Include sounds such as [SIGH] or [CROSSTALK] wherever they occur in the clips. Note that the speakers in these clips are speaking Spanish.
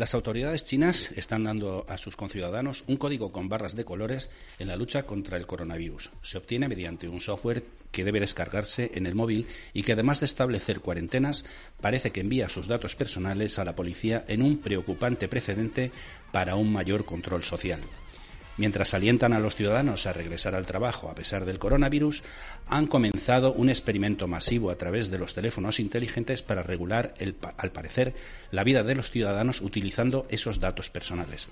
Las autoridades chinas están dando a sus conciudadanos un código con barras de colores en la lucha contra el coronavirus. Se obtiene mediante un software que debe descargarse en el móvil y que además de establecer cuarentenas, parece que envía sus datos personales a la policía en un preocupante precedente para un mayor control social. Mientras alientan a los ciudadanos a regresar al trabajo a pesar del coronavirus, han comenzado un experimento masivo a través de los teléfonos inteligentes para regular, al parecer, la vida de los ciudadanos utilizando esos datos personales.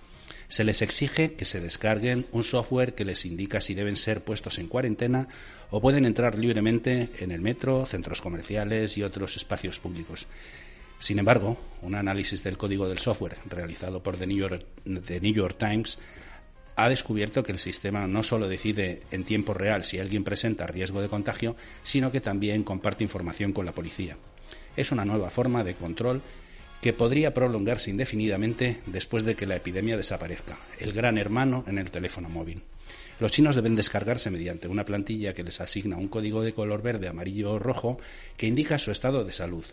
Se les exige que se descarguen un software que les indica si deben ser puestos en cuarentena o pueden entrar libremente en el metro, centros comerciales y otros espacios públicos. Sin embargo, un análisis del código del software realizado por The New York Times ha descubierto que el sistema no solo decide en tiempo real si alguien presenta riesgo de contagio, sino que también comparte información con la policía. Es una nueva forma de control que podría prolongarse indefinidamente después de que la epidemia desaparezca, el gran hermano en el teléfono móvil. Los chinos deben descargarse mediante una plantilla que les asigna un código de color verde, amarillo o rojo que indica su estado de salud.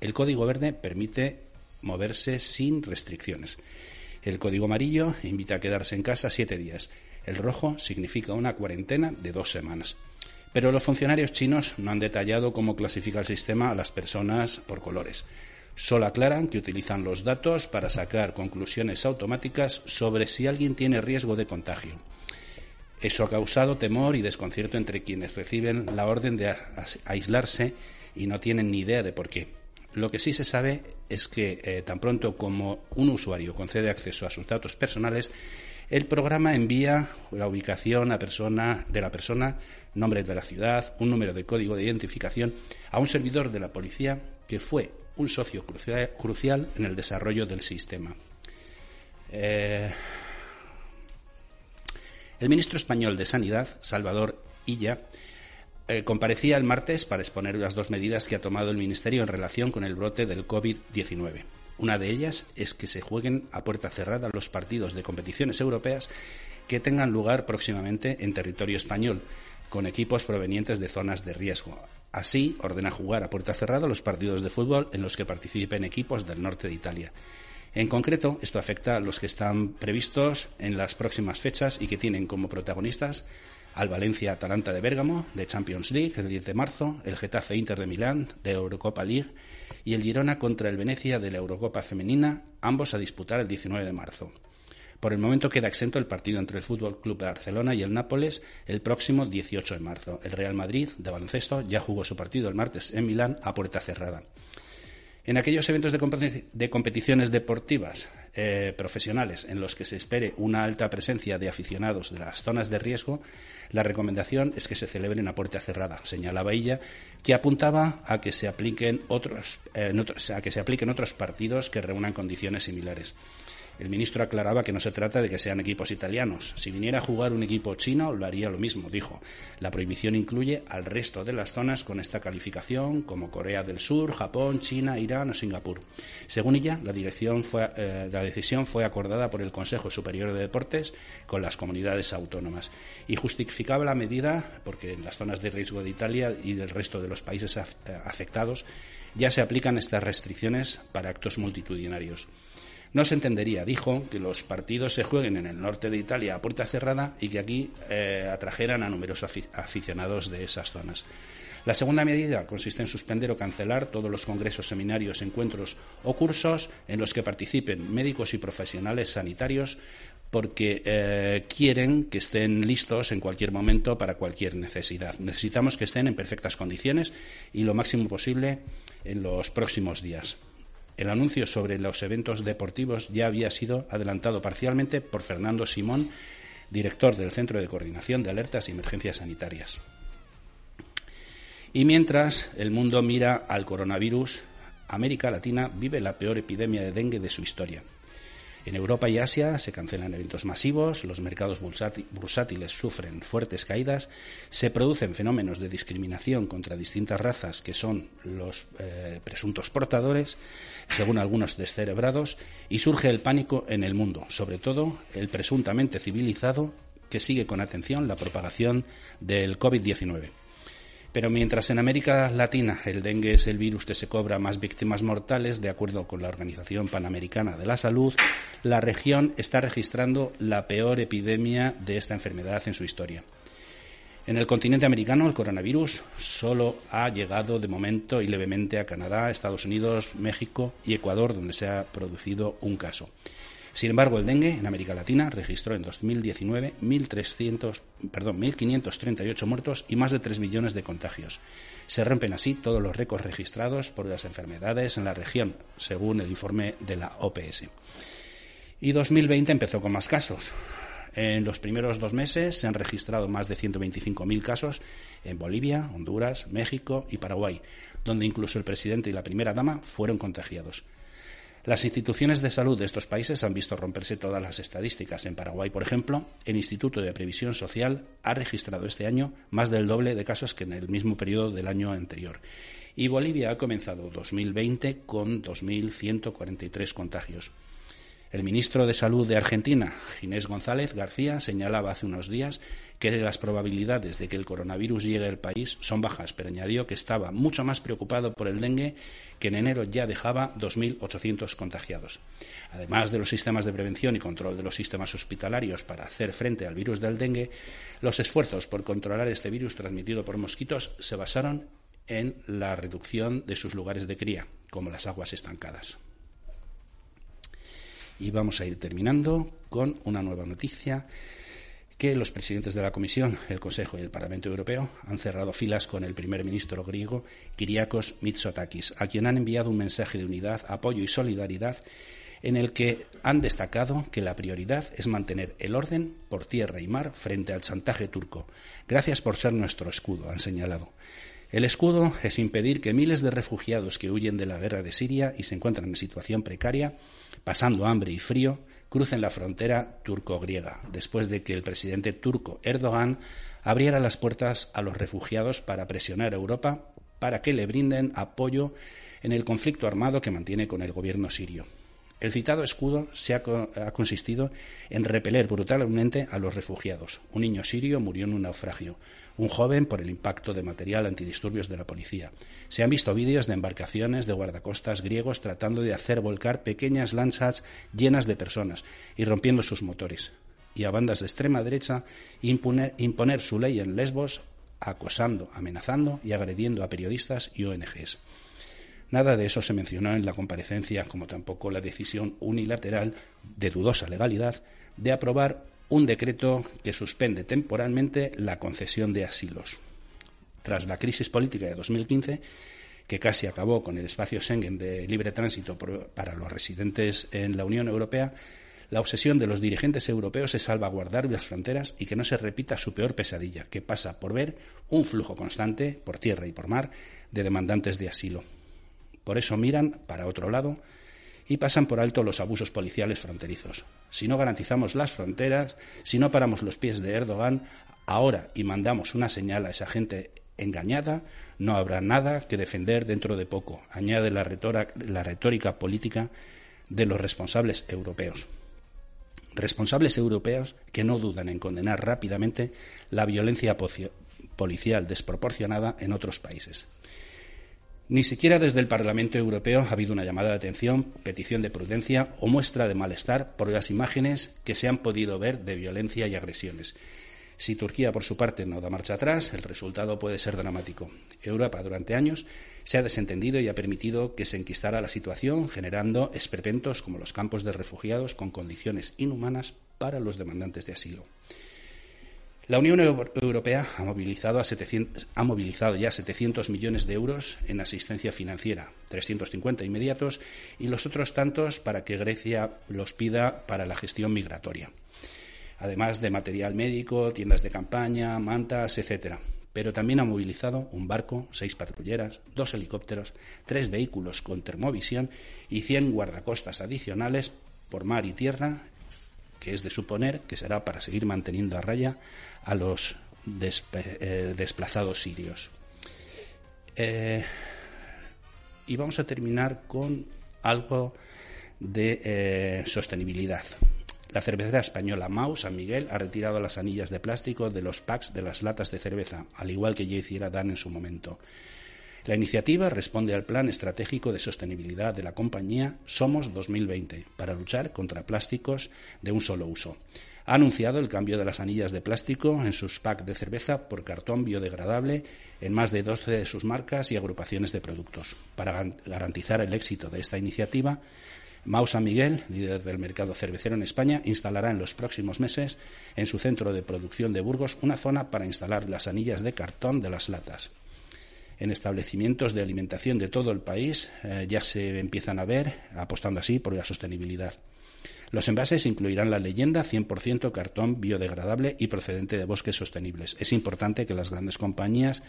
El código verde permite moverse sin restricciones el código amarillo invita a quedarse en casa siete días. El rojo significa una cuarentena de dos semanas. Pero los funcionarios chinos no han detallado cómo clasifica el sistema a las personas por colores. Solo aclaran que utilizan los datos para sacar conclusiones automáticas sobre si alguien tiene riesgo de contagio. Eso ha causado temor y desconcierto entre quienes reciben la orden de aislarse y no tienen ni idea de por qué. Lo que sí se sabe es que eh, tan pronto como un usuario concede acceso a sus datos personales, el programa envía la ubicación a persona, de la persona, nombre de la ciudad, un número de código de identificación a un servidor de la policía que fue un socio crucial en el desarrollo del sistema. Eh, el ministro español de Sanidad, Salvador Illa, eh, comparecía el martes para exponer las dos medidas que ha tomado el Ministerio en relación con el brote del COVID-19. Una de ellas es que se jueguen a puerta cerrada los partidos de competiciones europeas que tengan lugar próximamente en territorio español, con equipos provenientes de zonas de riesgo. Así, ordena jugar a puerta cerrada los partidos de fútbol en los que participen equipos del norte de Italia. En concreto, esto afecta a los que están previstos en las próximas fechas y que tienen como protagonistas al Valencia Atalanta de Bérgamo de Champions League el 10 de marzo, el Getafe Inter de Milán de Eurocopa League y el Girona contra el Venecia de la Eurocopa Femenina, ambos a disputar el 19 de marzo. Por el momento queda exento el partido entre el Fútbol Club de Barcelona y el Nápoles el próximo 18 de marzo. El Real Madrid de baloncesto ya jugó su partido el martes en Milán a puerta cerrada. En aquellos eventos de, competiciones deportivas eh, profesionales en los que se espere una alta presencia de aficionados de las zonas de riesgo, la recomendación es que se celebren a puerta cerrada, señalaba ella, que apuntaba a que se apliquen otros, eh, a que se apliquen otros partidos que reúnan condiciones similares. El ministro aclaraba que no se trata de que sean equipos italianos. Si viniera a jugar un equipo chino, lo haría lo mismo, dijo. La prohibición incluye al resto de las zonas con esta calificación, como Corea del Sur, Japón, China, Irán o Singapur. Según ella, la, eh, la decisión fue acordada por el Consejo Superior de Deportes con las comunidades autónomas y justificaba la medida porque en las zonas de riesgo de Italia y del resto de los países eh, afectados ya se aplican estas restricciones para actos multitudinarios. No se entendería, dijo, que los partidos se jueguen en el norte de Italia a puerta cerrada y que aquí eh, atrajeran a numerosos aficionados de esas zonas. La segunda medida consiste en suspender o cancelar todos los congresos, seminarios, encuentros o cursos en los que participen médicos y profesionales sanitarios porque eh, quieren que estén listos en cualquier momento para cualquier necesidad. Necesitamos que estén en perfectas condiciones y lo máximo posible en los próximos días. El anuncio sobre los eventos deportivos ya había sido adelantado parcialmente por Fernando Simón, director del Centro de Coordinación de Alertas y Emergencias Sanitarias. Y mientras el mundo mira al coronavirus, América Latina vive la peor epidemia de dengue de su historia. En Europa y Asia se cancelan eventos masivos, los mercados bursátiles sufren fuertes caídas, se producen fenómenos de discriminación contra distintas razas que son los eh, presuntos portadores, según algunos descerebrados, y surge el pánico en el mundo, sobre todo el presuntamente civilizado que sigue con atención la propagación del COVID-19. Pero mientras en América Latina el dengue es el virus que se cobra más víctimas mortales, de acuerdo con la Organización Panamericana de la Salud, la región está registrando la peor epidemia de esta enfermedad en su historia. En el continente americano, el coronavirus solo ha llegado de momento y levemente a Canadá, Estados Unidos, México y Ecuador, donde se ha producido un caso. Sin embargo, el dengue en América Latina registró en 2019 1.538 muertos y más de 3 millones de contagios. Se rompen así todos los récords registrados por las enfermedades en la región, según el informe de la OPS. Y 2020 empezó con más casos. En los primeros dos meses se han registrado más de 125.000 casos en Bolivia, Honduras, México y Paraguay, donde incluso el presidente y la primera dama fueron contagiados. Las instituciones de salud de estos países han visto romperse todas las estadísticas. En Paraguay, por ejemplo, el Instituto de Previsión Social ha registrado este año más del doble de casos que en el mismo periodo del año anterior. Y Bolivia ha comenzado 2020 con 2.143 contagios. El ministro de Salud de Argentina, Ginés González García, señalaba hace unos días que las probabilidades de que el coronavirus llegue al país son bajas, pero añadió que estaba mucho más preocupado por el dengue, que en enero ya dejaba 2.800 contagiados. Además de los sistemas de prevención y control de los sistemas hospitalarios para hacer frente al virus del dengue, los esfuerzos por controlar este virus transmitido por mosquitos se basaron en la reducción de sus lugares de cría, como las aguas estancadas. Y vamos a ir terminando con una nueva noticia que los presidentes de la Comisión, el Consejo y el Parlamento Europeo han cerrado filas con el primer ministro griego Kyriakos Mitsotakis, a quien han enviado un mensaje de unidad, apoyo y solidaridad en el que han destacado que la prioridad es mantener el orden por tierra y mar frente al chantaje turco. Gracias por ser nuestro escudo, han señalado. El escudo es impedir que miles de refugiados que huyen de la guerra de Siria y se encuentran en situación precaria pasando hambre y frío, crucen la frontera turco-griega, después de que el presidente turco Erdogan abriera las puertas a los refugiados para presionar a Europa para que le brinden apoyo en el conflicto armado que mantiene con el gobierno sirio. El citado escudo se ha, consistido en repeler brutalmente a los refugiados. Un niño sirio murió en un naufragio, un joven por el impacto de material antidisturbios de la policía. Se han visto vídeos de embarcaciones de guardacostas griegos tratando de hacer volcar pequeñas lanchas llenas de personas y rompiendo sus motores. Y a bandas de extrema derecha imponer su ley en Lesbos, acosando, amenazando y agrediendo a periodistas y ONGs. Nada de eso se mencionó en la comparecencia, como tampoco la decisión unilateral, de dudosa legalidad, de aprobar un decreto que suspende temporalmente la concesión de asilos. Tras la crisis política de 2015, que casi acabó con el espacio Schengen de libre tránsito para los residentes en la Unión Europea, la obsesión de los dirigentes europeos es salvaguardar las fronteras y que no se repita su peor pesadilla, que pasa por ver un flujo constante, por tierra y por mar, de demandantes de asilo. Por eso miran para otro lado y pasan por alto los abusos policiales fronterizos. Si no garantizamos las fronteras, si no paramos los pies de Erdogan ahora y mandamos una señal a esa gente engañada, no habrá nada que defender dentro de poco, añade la retórica, política de los responsables europeos. Responsables europeos que no dudan en condenar rápidamente la violencia policial desproporcionada en otros países. Ni siquiera desde el Parlamento Europeo ha habido una llamada de atención, petición de prudencia o muestra de malestar por las imágenes que se han podido ver de violencia y agresiones. Si Turquía, por su parte, no da marcha atrás, el resultado puede ser dramático. Europa, durante años, se ha desentendido y ha permitido que se enquistara la situación, generando esperpentos como los campos de refugiados con condiciones inhumanas para los demandantes de asilo. La Unión Europea ha movilizado, ya 700 millones de euros en asistencia financiera, 350 inmediatos y los otros tantos para que Grecia los pida para la gestión migratoria. Además de material médico, tiendas de campaña, mantas, etcétera. Pero también ha movilizado un barco, seis patrulleras, dos helicópteros, tres vehículos con termovisión y 100 guardacostas adicionales por mar y tierra que es de suponer que será para seguir manteniendo a raya a los eh, desplazados sirios. Eh, y vamos a terminar con algo de eh, sostenibilidad. La cervecera española Mau San Miguel ha retirado las anillas de plástico de los packs de las latas de cerveza, al igual que ya hiciera Dan en su momento. La iniciativa responde al Plan Estratégico de Sostenibilidad de la compañía Somos 2020 para luchar contra plásticos de un solo uso. Ha anunciado el cambio de las anillas de plástico en sus packs de cerveza por cartón biodegradable en más de 12 de sus marcas y agrupaciones de productos. Para garantizar el éxito de esta iniciativa, Mau San Miguel, líder del mercado cervecero en España, instalará en los próximos meses en su centro de producción de Burgos una zona para instalar las anillas de cartón de las latas. En establecimientos de alimentación de todo el país eh, ya se empiezan a ver, apostando así por la sostenibilidad. Los envases incluirán la leyenda 100% cartón biodegradable y procedente de bosques sostenibles. Es importante que las grandes compañías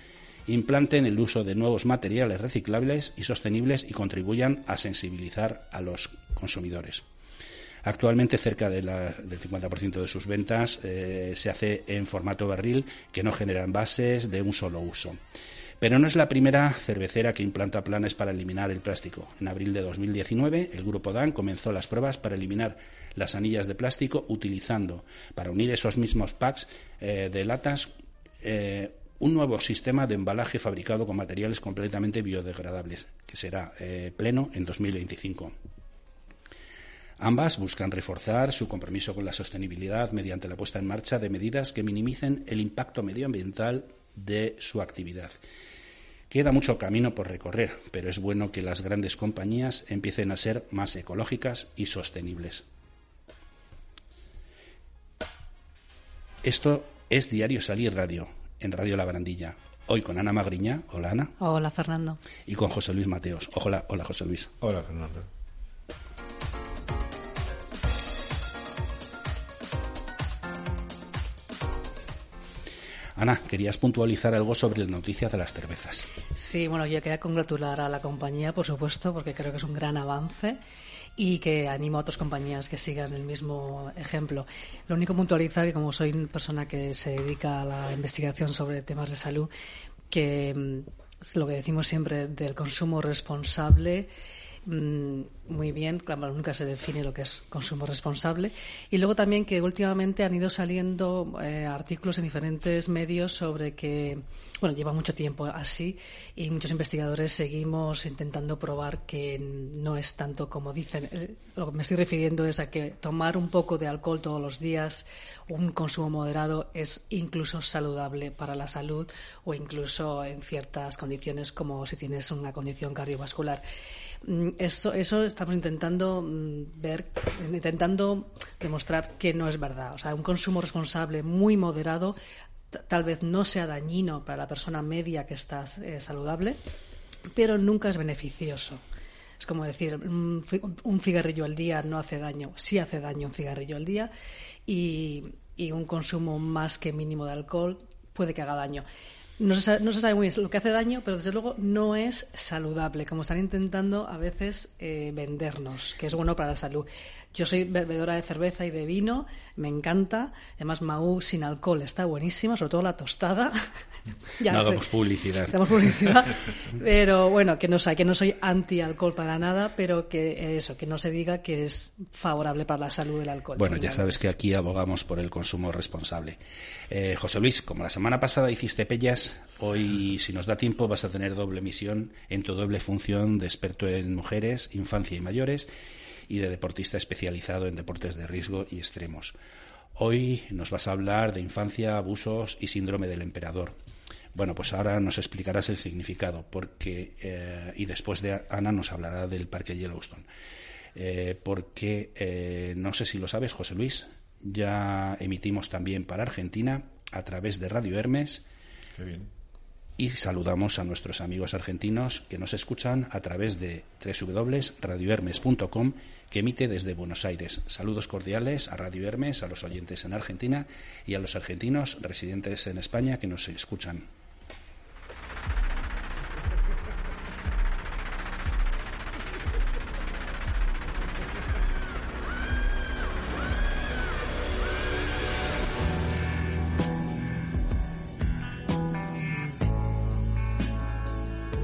implanten el uso de nuevos materiales reciclables y sostenibles y contribuyan a sensibilizar a los consumidores. Actualmente cerca del 50% de sus ventas eh, se hace en formato barril que no genera envases de un solo uso. Pero no es la primera cervecera que implanta planes para eliminar el plástico. En abril de 2019, el grupo DAN comenzó las pruebas para eliminar las anillas de plástico utilizando, para unir esos mismos packs eh, de latas, eh, un nuevo sistema de embalaje fabricado con materiales completamente biodegradables, que será eh, pleno en 2025. Ambas buscan reforzar su compromiso con la sostenibilidad mediante la puesta en marcha de medidas que minimicen el impacto medioambiental de su actividad. Queda mucho camino por recorrer, pero es bueno que las grandes compañías empiecen a ser más ecológicas y sostenibles. Esto es Diario Salir Radio, en Radio La Barandilla. Hoy con Ana Magriña. Hola, Ana. Hola, Fernando. Y con José Luis Mateos. Hola, hola, José Luis. Hola, Fernando. Ana, querías puntualizar algo sobre la noticia de las cervezas. Sí, bueno, yo quería congratular a la compañía, por supuesto, porque creo que es un gran avance y que animo a otras compañías que sigan el mismo ejemplo. Lo único puntualizar, y como soy una persona que se dedica a la investigación sobre temas de salud, que mm, lo que decimos siempre del consumo responsable muy bien, claro, nunca se define lo que es consumo responsable. Y luego también que últimamente han ido saliendo eh, artículos en diferentes medios sobre que, bueno, lleva mucho tiempo así y muchos investigadores seguimos intentando probar que no es tanto como dicen. Eh, lo que me estoy refiriendo es a que tomar un poco de alcohol todos los días, un consumo moderado, es incluso saludable para la salud o incluso en ciertas condiciones como si tienes una condición cardiovascular. Mm, eso, eso estamos intentando mm, ver, intentando demostrar que no es verdad. O sea, un consumo responsable muy moderado tal vez no sea dañino para la persona media que está eh, saludable, pero nunca es beneficioso. Es como decir, mm, un cigarrillo al día no hace daño, sí hace daño un cigarrillo al día y, y un consumo más que mínimo de alcohol puede que haga daño. No se, sabe, muy bien lo que hace daño, pero desde luego no es saludable, como están intentando a veces eh, vendernos, que es bueno para la salud. Yo soy bebedora de cerveza y de vino, me encanta. Además, Maú sin alcohol está buenísima, sobre todo la tostada. [LAUGHS] ya, no hagamos publicidad. Hagamos publicidad. pero bueno, que no, que no soy anti-alcohol para nada, pero que eso, que no se diga que es favorable para la salud del alcohol. Bueno, ya sabes que aquí abogamos por el consumo responsable. Eh, José Luis, como la semana pasada hiciste pellas, hoy, si nos da tiempo, vas a tener doble misión en tu doble función de experto en mujeres, infancia y mayores y de deportista especializado en deportes de riesgo y extremos. Hoy nos vas a hablar de infancia, abusos y síndrome del emperador. Bueno, pues ahora nos explicarás el significado, porque eh, y después de Ana nos hablará del Parque Yellowstone. Eh, porque eh, no sé si lo sabes, José Luis, ya emitimos también para Argentina a través de Radio Hermes. Y saludamos a nuestros amigos argentinos que nos escuchan a través de www.radiohermes.com que emite desde Buenos Aires. Saludos cordiales a Radio Hermes, a los oyentes en Argentina y a los argentinos residentes en España que nos escuchan.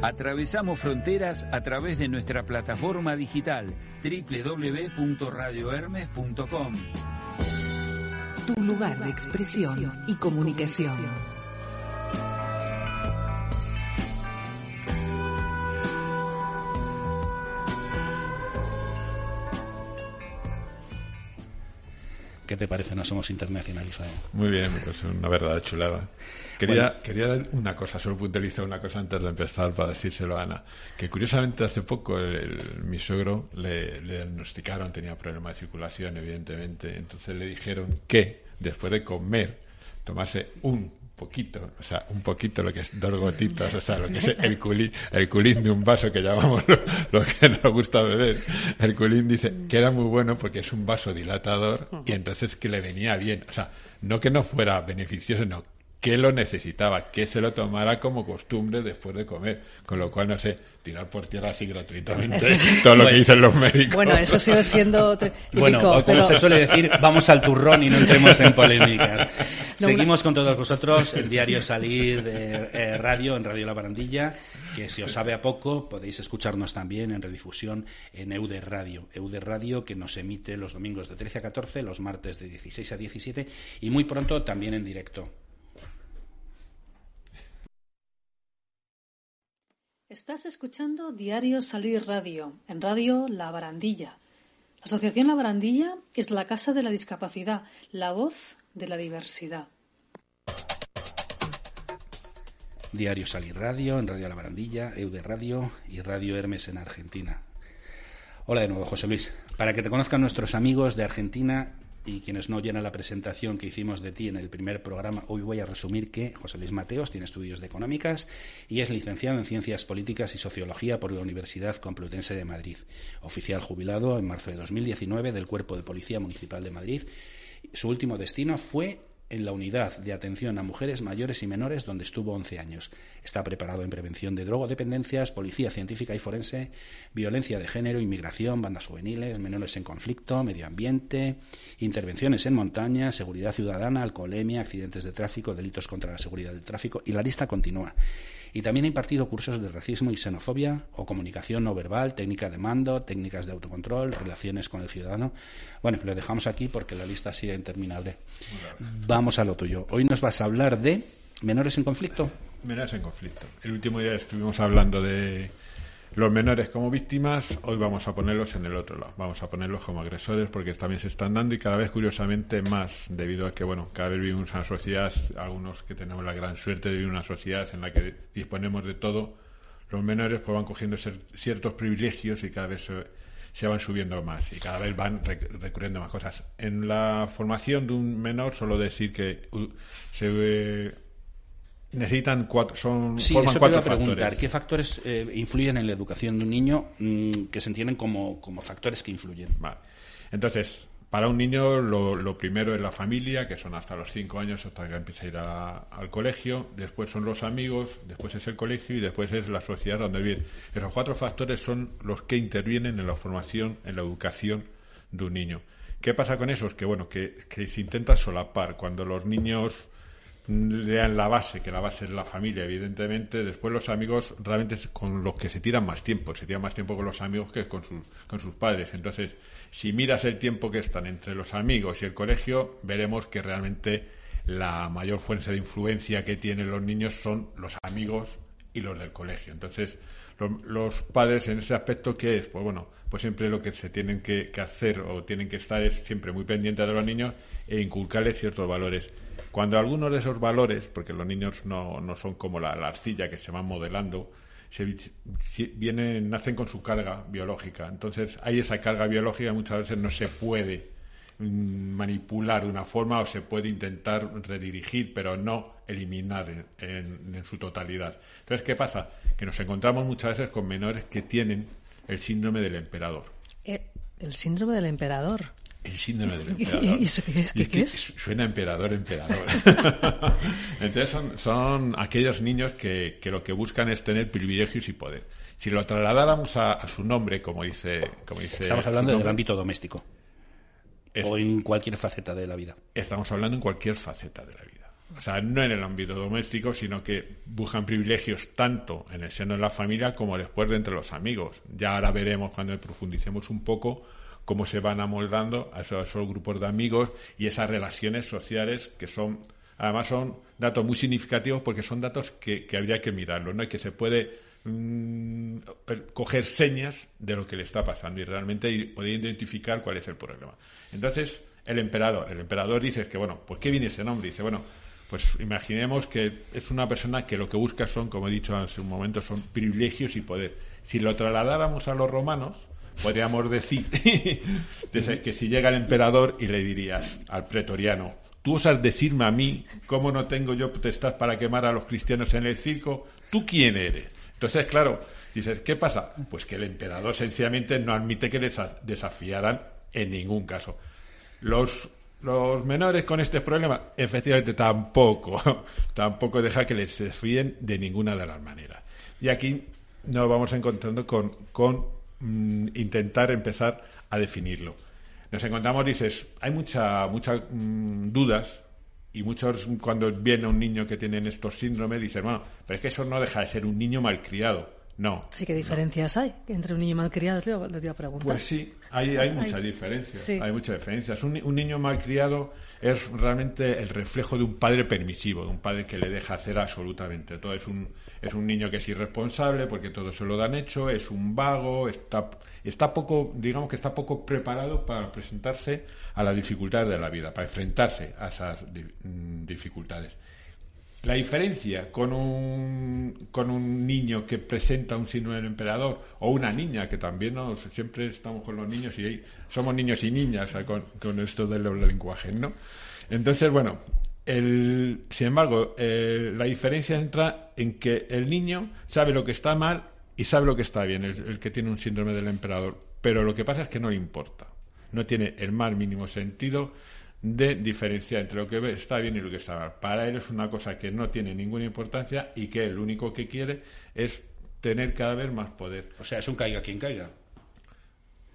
Atravesamos fronteras a través de nuestra plataforma digital www.radiohermes.com. tu lugar de expresión y comunicación. ¿Qué te parece? No somos internacionalizados. Muy bien, pues una verdad chulada. Quería, quería dar una cosa, solo puntualizar una cosa antes de empezar para decírselo a Ana. Que curiosamente hace poco el, mi suegro le, le diagnosticaron, tenía problemas de circulación, evidentemente. Entonces le dijeron que después de comer tomase un poquito, o sea, un poquito lo que es dos gotitas, o sea, lo que es el culín, el culín de un vaso que llamamos lo, que nos gusta beber. El culín dice que era muy bueno porque es un vaso dilatador y entonces que le venía bien, o sea, no que no fuera beneficioso, no, que lo necesitaba, que se lo tomara como costumbre después de comer. Con lo cual, no sé, tirar por tierra así gratuitamente todo lo que dicen los médicos. Bueno, eso sigue siendo [LAUGHS] Bueno, o como se suele decir, vamos al turrón y no entremos en polémicas. Seguimos con todos vosotros el diario Salir de eh, Radio, en Radio La Barandilla, que si os sabe a poco podéis escucharnos también en redifusión en Eude Radio. Eude Radio que nos emite los domingos de 13 a 14, los martes de 16 a 17 y muy pronto también en directo. Estás escuchando Diario Salir Radio, en Radio La Barandilla. La Asociación La Barandilla es la casa de la discapacidad, la voz de la diversidad. Diario Salir Radio, en Radio La Barandilla, Eude Radio y Radio Hermes en Argentina. Hola de nuevo, José Luis. Para que te conozcan nuestros amigos de Argentina, y quienes no oyeron la presentación que hicimos de ti en el primer programa, hoy voy a resumir que José Luis Mateos tiene estudios de económicas y es licenciado en Ciencias Políticas y Sociología por la Universidad Complutense de Madrid, oficial jubilado en marzo de 2019 del Cuerpo de Policía Municipal de Madrid. Su último destino fue en la unidad de atención a mujeres mayores y menores donde estuvo 11 años. Está preparado en prevención de drogodependencias, policía científica y forense, violencia de género, inmigración, bandas juveniles, menores en conflicto, medio ambiente, intervenciones en montaña, seguridad ciudadana, alcoholemia, accidentes de tráfico, delitos contra la seguridad del tráfico y la lista continúa. Y también ha impartido cursos de racismo y xenofobia o comunicación no verbal, técnica de mando, técnicas de autocontrol, relaciones con el ciudadano. Bueno, lo dejamos aquí porque la lista sigue interminable. Vamos a lo tuyo. Hoy nos vas a hablar de menores en conflicto. Menores en conflicto. El último día estuvimos hablando de los menores como víctimas, hoy vamos a ponerlos en el otro lado. Vamos a ponerlos como agresores porque también se están dando y cada vez curiosamente más, debido a que, bueno, cada vez vivimos en una sociedad, algunos que tenemos la gran suerte de vivir en una sociedad en la que disponemos de todo, los menores pues van cogiendo ciertos privilegios y cada vez se, van subiendo más y cada vez van recurriendo más cosas. En la formación de un menor, solo decir que se necesitan cuatro, son sí, eso cuatro te a preguntar. ¿Qué factores eh, influyen en la educación de un niño mm, que se entienden como, como factores que influyen? Vale. Entonces, para un niño lo, lo, primero es la familia, que son hasta los cinco años, hasta que empieza a ir al colegio. Después son los amigos, después es el colegio y después es la sociedad donde vive. Esos cuatro factores son los que intervienen en la formación, en la educación de un niño. ¿Qué pasa con esos? Que bueno, que, que se intenta solapar. Cuando los niños lean la base, que la base es la familia, evidentemente. Después los amigos realmente con los que se tiran más tiempo, se tiran más tiempo con los amigos que con sus, con sus padres. Entonces, si miras el tiempo que están entre los amigos y el colegio, veremos que realmente la mayor fuente de influencia que tienen los niños son los amigos y los del colegio. Entonces, los, padres en ese aspecto, ¿qué es? Pues bueno, pues siempre lo que se tienen que, que hacer o tienen que estar es siempre muy pendientes de los niños e inculcarles ciertos valores cuando algunos de esos valores, porque los niños no, no son como la, arcilla que se van modelando, se, vienen, nacen con su carga biológica. Entonces, hay esa carga biológica muchas veces no se puede mm, manipular de una forma o se puede intentar redirigir, pero no eliminar en, su totalidad. Entonces, ¿qué pasa? Que nos encontramos muchas veces con menores que tienen el síndrome del emperador. Eh, ¿El síndrome del emperador? El síndrome del [LAUGHS] emperador. ¿Y eso qué es? ¿Qué, es? Suena emperador, emperador. [LAUGHS] Entonces son, aquellos niños que, lo que buscan es tener privilegios y poder. Si lo trasladáramos a, su nombre, como dice... Como dice Estamos hablando del ámbito doméstico. o en cualquier faceta de la vida. Estamos hablando en cualquier faceta de la vida. O sea, no en el ámbito doméstico, sino que buscan privilegios tanto en el seno de la familia como después de entre los amigos. Ya ahora veremos cuando profundicemos un poco cómo se van amoldando a esos, grupos de amigos y esas relaciones sociales que son, además son datos muy significativos porque son datos que, habría que mirarlos, ¿no? Y que se puede mm, coger señas de lo que le está pasando y realmente poder identificar cuál es el problema. Entonces, el emperador, el emperador dice que, bueno, ¿por qué viene ese nombre? Dice, bueno, pues imaginemos que es una persona que lo que busca son, como he dicho hace un momento, son privilegios y poder. Si lo trasladáramos a los romanos, podríamos [LAUGHS] decir que si llega el emperador y le dirías al pretoriano, tú osas decirme a mí cómo no tengo yo potestad para quemar a los cristianos en el circo, ¿tú quién eres? Entonces, claro, dices, ¿qué pasa? Pues que el emperador sencillamente no admite que les desafiaran en ningún caso. Los, los menores con este problema, efectivamente, tampoco, [LAUGHS] tampoco deja que les desafíen de ninguna de las maneras. Y aquí nos vamos encontrando con, con mm, intentar empezar a definirlo. Nos encontramos, dices, hay mucha, muchas mm, dudas y muchos cuando viene un niño que tiene estos síndromes dicen, bueno, pero es que eso no deja de ser un niño malcriado. No, Sí, ¿qué diferencias hay entre un niño malcriado? Te iba a preguntar. pues sí, hay, hay muchas diferencias. sí. Hay muchas diferencias. Un, un niño malcriado es realmente el reflejo de un padre permisivo, de un padre que le deja hacer absolutamente todo. Es un, es un niño que es irresponsable porque todo se lo dan hecho, es un vago, está, está poco, digamos que está poco preparado para presentarse a las dificultades de la vida, para enfrentarse a esas mm, dificultades. La diferencia con un, con un niño que presenta un síndrome del emperador o una niña, que también nos, siempre estamos con los niños y somos niños y niñas con, con esto de los lenguajes, ¿no? Entonces, bueno, el, sin embargo, eh, la diferencia entra en que el niño sabe lo que está mal y sabe lo que está bien, el, el que tiene un síndrome del emperador, pero lo que pasa es que no le importa, no tiene el más mínimo sentido de diferenciar entre lo que está bien y lo que está mal. Para él es una cosa que no tiene ninguna importancia y que él lo único que quiere es tener cada vez más poder. O sea, es un caiga quien caiga.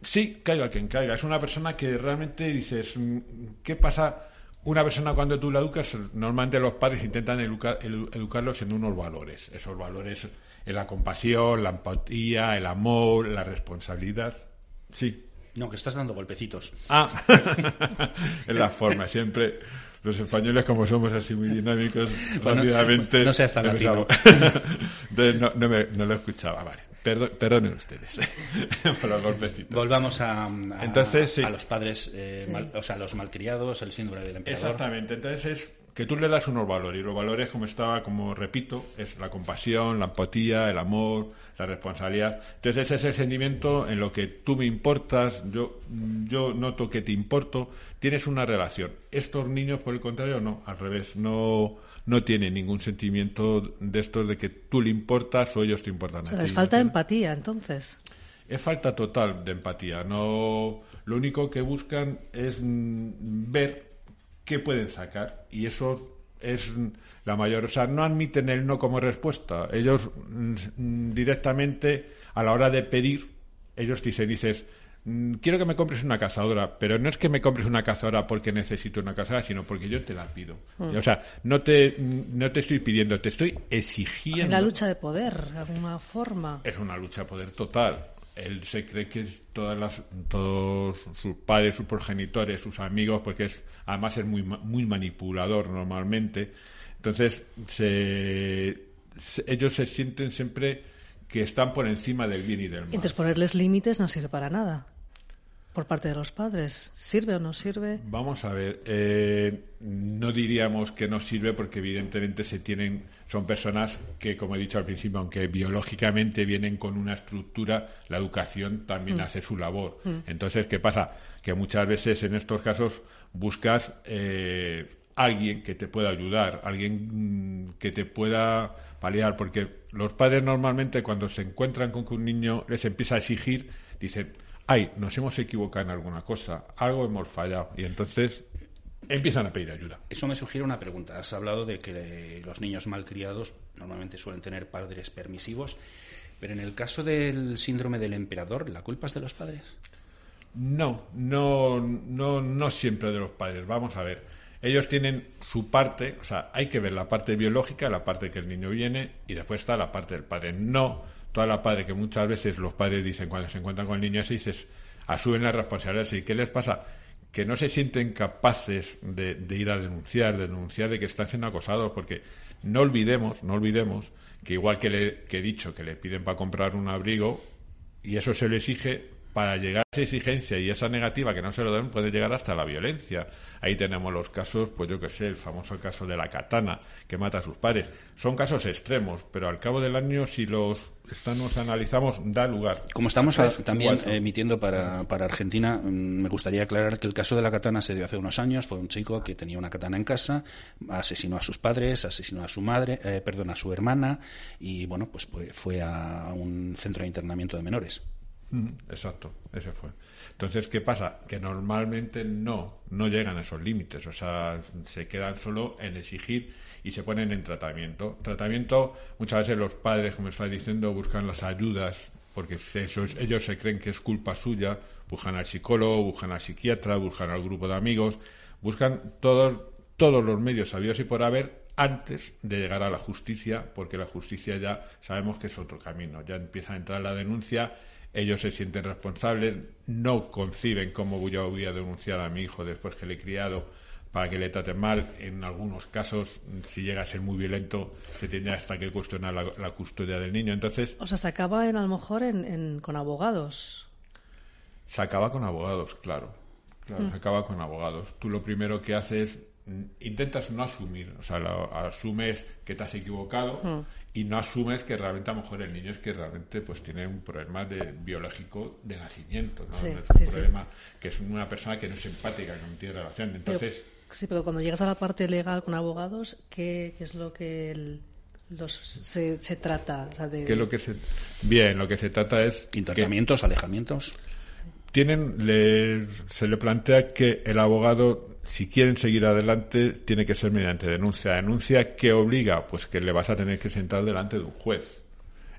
Sí, caiga quien caiga. Es una persona que realmente dices, mm, ¿qué pasa? Una persona cuando tú la educas, normalmente los padres intentan educa- edu- educarlos en unos valores. Esos valores es la compasión, la empatía, el amor, la responsabilidad. Sí. No, que estás dando golpecitos. Ah, [LAUGHS] es la forma. Siempre los españoles, como somos así muy dinámicos, Bueno, rápidamente... no seas tan latino. [LAUGHS] Entonces, no, no, me- no lo escuchaba. Vale. Perdo- perdonen ustedes [LAUGHS] por los golpecitos. Volvamos a, a- Entonces, sí. a los padres, eh, mal- o sea, los malcriados, el síndrome del emperador. Exactamente, entonces es que tú le das unos valores y los valores, como estaba, como repito, es la compasión, la empatía, el amor, la responsabilidad. Entonces ese es el sentimiento en lo que tú me importas, yo, yo noto que te importo, tienes una relación. Estos niños, por el contrario, no, al revés, no, no tienen ningún sentimiento de estos de que tú le importas o ellos te importan O sea, les ¿no falta empatía, entonces. Es falta total de empatía. No, lo único que buscan es mm, ver qué pueden sacar y eso es mm, la mayor. O sea, no admiten el no como respuesta. Ellos mm, mm, directamente a la hora de pedir, ellos dicen, dices, mm, quiero que me compres una cazadora, pero no es que me compres una cazadora porque necesito una cazadora, sino porque yo te la pido. O sea, no te, mm, no te estoy pidiendo, te estoy exigiendo. Hay la lucha de poder, de alguna forma. Es una lucha de poder total. Él se cree que todas las, todos sus padres, sus progenitores, sus amigos, porque es, además es muy, muy manipulador normalmente. Entonces, se- ellos se sienten siempre que están por encima del bien y del mal. Entonces ponerles límites no sirve para nada. Por parte de los padres. ¿Sirve o no sirve? Vamos a ver, eh, no diríamos que no sirve porque evidentemente se tienen, son personas que, como he dicho al principio, aunque biológicamente vienen con una estructura, la educación también hace su labor. Entonces, ¿qué pasa? Que muchas veces en estos casos buscas eh, alguien que te pueda ayudar, alguien mm, que te pueda paliar, porque los padres normalmente cuando se encuentran con que un niño les empieza a exigir, dicen, ay, nos hemos equivocado en alguna cosa, algo hemos fallado, y entonces empiezan a pedir ayuda. Eso me sugiere una pregunta. Has hablado de que los niños malcriados normalmente suelen tener padres permisivos, pero en el caso del síndrome del emperador, ¿la culpa es de los padres? No, no, no, no siempre de los padres. Vamos a ver. Ellos tienen su parte, o sea, hay que ver la parte biológica, la parte que el niño viene, y después está la parte del padre. No toda la parte que muchas veces los padres dicen cuando se encuentran con el niño así, dices, asumen la responsabilidad. ¿Y qué les pasa? Que no se sienten capaces de, de ir a denunciar, de denunciar de que están siendo acosados, porque no olvidemos, no olvidemos que igual que, le, que he dicho que le piden para comprar un abrigo y eso se le exige, para llegar a esa exigencia y esa negativa que no se lo den puede llegar hasta la violencia. Ahí tenemos los casos, pues yo que sé, el famoso caso de la katana que mata a sus padres. Son casos extremos, pero al cabo del año, si los estamos analizamos, da lugar. Como estamos a, también emitiendo para, para Argentina, mm, me gustaría aclarar que el caso de la katana se dio hace unos años. Fue un chico que tenía una katana en casa, asesinó a sus padres, asesinó a su madre, eh, perdón, a su hermana y bueno, pues fue a un centro de internamiento de menores. Exacto, ese fue. Entonces, ¿qué pasa? Que normalmente no, no llegan a esos límites, o sea, se quedan solo en exigir y se ponen en tratamiento. Tratamiento, muchas veces los padres, como está diciendo, buscan las ayudas porque ellos se creen que es culpa suya, buscan al psicólogo, buscan al psiquiatra, buscan al grupo de amigos, buscan todos, todos los medios sabidos y por haber antes de llegar a la justicia, porque la justicia ya sabemos que es otro camino, ya empieza a entrar la denuncia ellos se sienten responsables, no conciben cómo yo voy a denunciar a mi hijo después que le he criado para que le traten mal. En algunos casos, si llega a ser muy violento, se tiene hasta que cuestionar la, custodia del niño. Entonces, o sea, se acaba en, a lo mejor en, con abogados. Se acaba con abogados, claro. Claro, mm. se acaba con abogados. Tú lo primero que haces intentas no asumir, o sea, asumes que te has equivocado mm y no asumes que realmente a lo mejor el niño es que realmente pues tiene un problema de biológico de nacimiento, ¿no? es un problema que es una persona que no es empática, que no tiene relación. Entonces, sí, pero cuando llegas a la parte legal con abogados, ¿qué, es lo que los, se, trata? ¿Qué es lo que se, bien, lo que se trata es... Internamientos, alejamientos. Tienen, se le plantea que el abogado si quieren seguir adelante, tiene que ser mediante denuncia. ¿Denuncia que obliga? Pues que le vas a tener que sentar delante de un juez.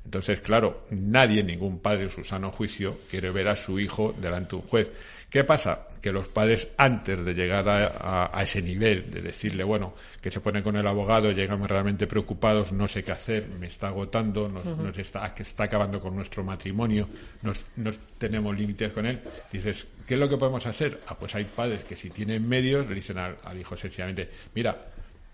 Entonces, claro, nadie, ningún padre en su sano juicio, quiere ver a su hijo delante de un juez. ¿Qué pasa? Que los padres, antes de llegar a, ese nivel, de decirle, bueno, que se ponen con el abogado, llegan realmente preocupados, no sé qué hacer, me está agotando, nos, está, está acabando con nuestro matrimonio, nos, tenemos límites con él. Dices, ¿qué es lo que podemos hacer? Ah, pues hay padres que si tienen medios le dicen al, al hijo sencillamente, mira,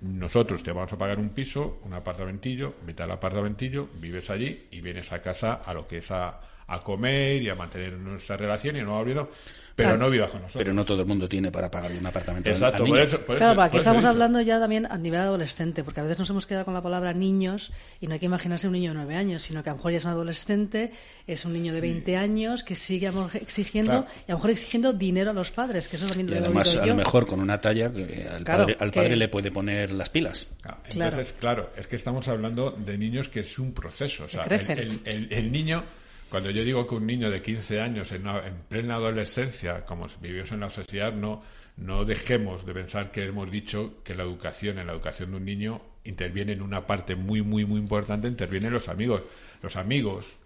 nosotros te vamos a pagar un piso, un apartamentillo, vete al apartamentillo, vives allí y vienes a casa a lo que es a, a comer y a mantener nuestra relación y no abriendo pero no viva con nosotros. Pero no todo el mundo tiene para pagar un apartamento. Exacto, por eso, claro, aquí estamos hablando ya también a nivel adolescente, porque a veces nos hemos quedado con la palabra niños y no hay que imaginarse un niño de nueve años, sino que a lo mejor ya es un adolescente, es un niño de 20 años que sigue exigiendo y a lo mejor exigiendo dinero a los padres, que eso también lo y además, a lo mejor con una talla que al, padre, le puede poner las pilas. entonces, claro. es que estamos hablando de niños que es un proceso. O sea, el niño cuando yo digo que un niño de 15 años en, plena adolescencia, como vivimos en la sociedad, no, no dejemos de pensar que hemos dicho que la educación, en la educación de un niño, interviene en una parte muy, muy, muy importante, intervienen los amigos. Los amigos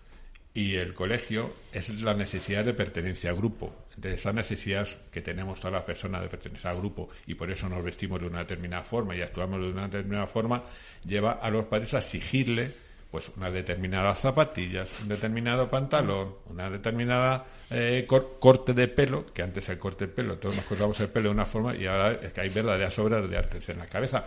y el colegio es la necesidad de pertenencia a grupo. De esa necesidad que tenemos todas las personas de pertenecer al grupo y por eso nos vestimos de una determinada forma y actuamos de una determinada forma, lleva a los padres a exigirle pues unas determinadas zapatillas, un determinado pantalón, una determinada eh, corte de pelo, que antes el corte de pelo, todos nos cortamos el pelo de una forma y ahora es que hay verdaderas obras de artes en la cabeza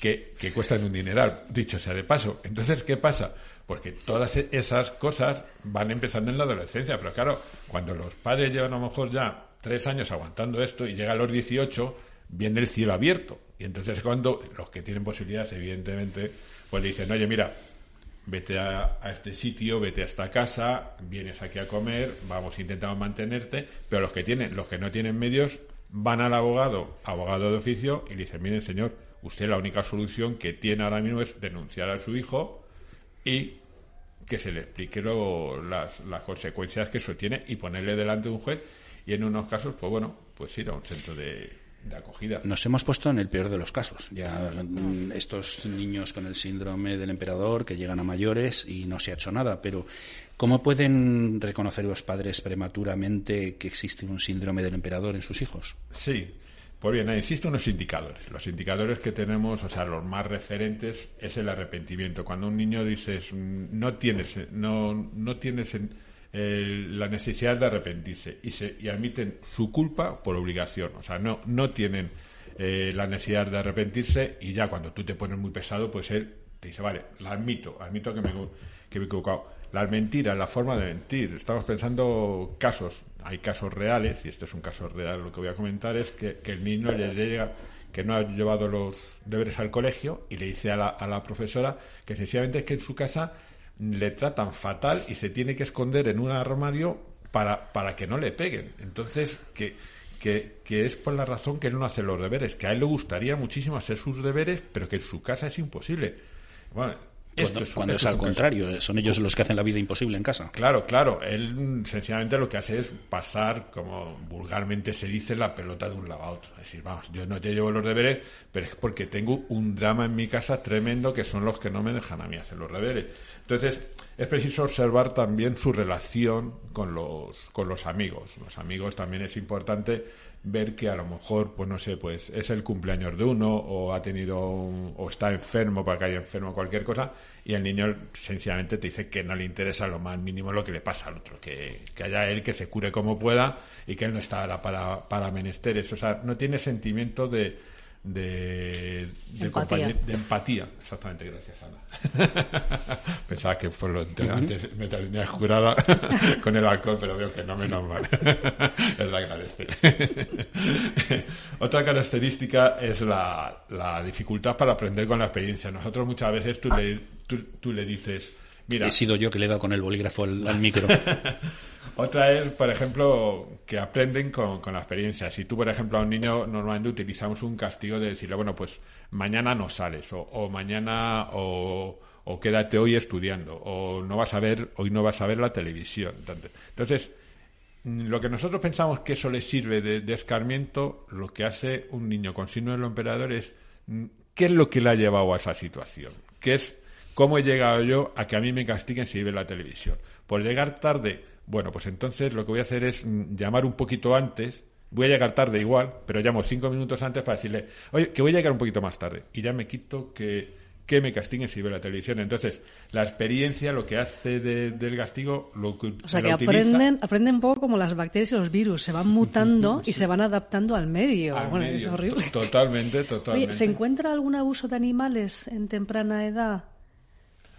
que, que cuestan un dineral, dicho sea de paso. Entonces, ¿qué pasa? Porque todas e-, esas cosas van empezando en la adolescencia, pero claro, cuando los padres llevan a lo mejor ya tres años aguantando esto y llega a los 18, viene el cielo abierto. Y entonces cuando los que tienen posibilidades, evidentemente, pues le dicen, oye, mira, vete a, este sitio, vete a esta casa, vienes aquí a comer, vamos, intentamos mantenerte, pero los que tienen, los que no tienen medios, van al abogado, abogado de oficio, y le dicen, miren señor, usted la única solución que tiene ahora mismo es denunciar a su hijo y que se le explique las, las consecuencias que eso tiene y ponerle delante de un juez y en unos casos, pues bueno, pues ir a un centro de, acogida. Nos hemos puesto en el peor de los casos. Ya mm, estos niños con el síndrome del emperador que llegan a mayores y no se ha hecho nada, pero ¿cómo pueden reconocer los padres prematuramente que existe un síndrome del emperador en sus hijos? Sí. Pues bien, existen unos indicadores. Los indicadores que tenemos, o sea, los más referentes, es el arrepentimiento. Cuando un niño dices, mm, no tienes, no, no tienes eh, la necesidad de arrepentirse y, se, y admiten su culpa por obligación. O sea, no, no tienen eh, la necesidad de arrepentirse y ya cuando tú te pones muy pesado, pues él te dice, vale, la admito, admito que me, que me he equivocado. Las mentiras, la forma de mentir. Estamos pensando casos, hay casos reales, y este es un caso real, lo que voy a comentar es que, el niño le llega que no ha llevado los deberes al colegio y le dice a la, a la profesora que sencillamente es que en su casa le tratan fatal y se tiene que esconder en un armario para, para que no le peguen. Entonces, que, que, que, es por la razón que él no hace los deberes, que a él le gustaría muchísimo hacer sus deberes, pero que en su casa es imposible. Bueno, cuando, es, cuando es al contrario, son ellos los que hacen la vida imposible en casa. Claro, claro. Él sencillamente lo que hace es pasar, como vulgarmente se dice, la pelota de un lado a otro. Es decir, vamos, yo no te llevo los deberes, pero es porque tengo un drama en mi casa tremendo que son los que no me dejan a mí hacer los deberes. Entonces, es preciso observar también su relación con los, con los amigos. Los amigos también es importante ver que a lo mejor, pues no sé, pues es el cumpleaños de uno o ha tenido un, o está enfermo para que haya enfermo cualquier cosa y el niño sencillamente te dice que no le interesa lo más mínimo lo que le pasa al otro, que, que haya él que se cure como pueda y que él no está para, para menesteres, o sea, no tiene sentimiento de, de, de, empatía. de empatía. Exactamente, gracias, Ana. [LAUGHS] Pensaba que por lo de antes me tenía jurada [LAUGHS] con el alcohol, pero veo que no, menos mal. [LAUGHS] es la agradecer. Otra característica es la, la, dificultad para aprender con la experiencia. Nosotros muchas veces tú le, tú, tú le dices, mira... He sido yo que le he dado con el bolígrafo al, al micro. Otra es, por ejemplo, que aprenden con, con, la experiencia. Si tú, por ejemplo, a un niño normalmente utilizamos un castigo de decirle, bueno, pues mañana no sales, o, o mañana, o, o, quédate hoy estudiando, o no vas a ver, hoy no vas a ver la televisión. Entonces, lo que nosotros pensamos que eso le sirve de, escarmiento, lo que hace un niño con síndrome del emperador es qué es lo que le ha llevado a esa situación, qué es cómo he llegado yo a que a mí me castiguen si ve la televisión. Por llegar tarde bueno, pues entonces lo que voy a hacer es llamar un poquito antes. Voy a llegar tarde igual, pero llamo cinco minutos antes para decirle, oye, que voy a llegar un poquito más tarde. Y ya me quito que, que me castiguen si ve la televisión. Entonces, la experiencia lo que hace de, del castigo, lo que. O sea, que aprenden, aprenden un poco como las bacterias y los virus, se van mutando sí. [LAUGHS] y se van adaptando al medio. Al bueno, medio. es horrible. Totalmente, totalmente. Oye, ¿se encuentra algún abuso de animales en temprana edad?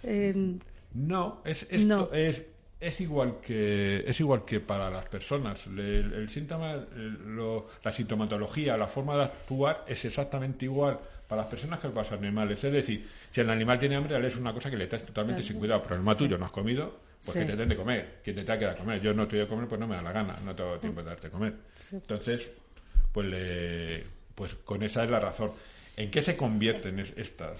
Eh, no, es, esto no. es es igual que es igual que para las personas el, el síntoma el, lo, la sintomatología la forma de actuar es exactamente igual para las personas que para los animales es decir si el animal tiene hambre es una cosa que le traes totalmente claro. sin cuidado pero el problema sí. tuyo no has comido pues sí. que te den de comer quien te tenga que dar a comer yo no estoy de comer pues no me da la gana no tengo tiempo de darte comer sí. entonces pues le, pues con esa es la razón en qué se convierten es, estas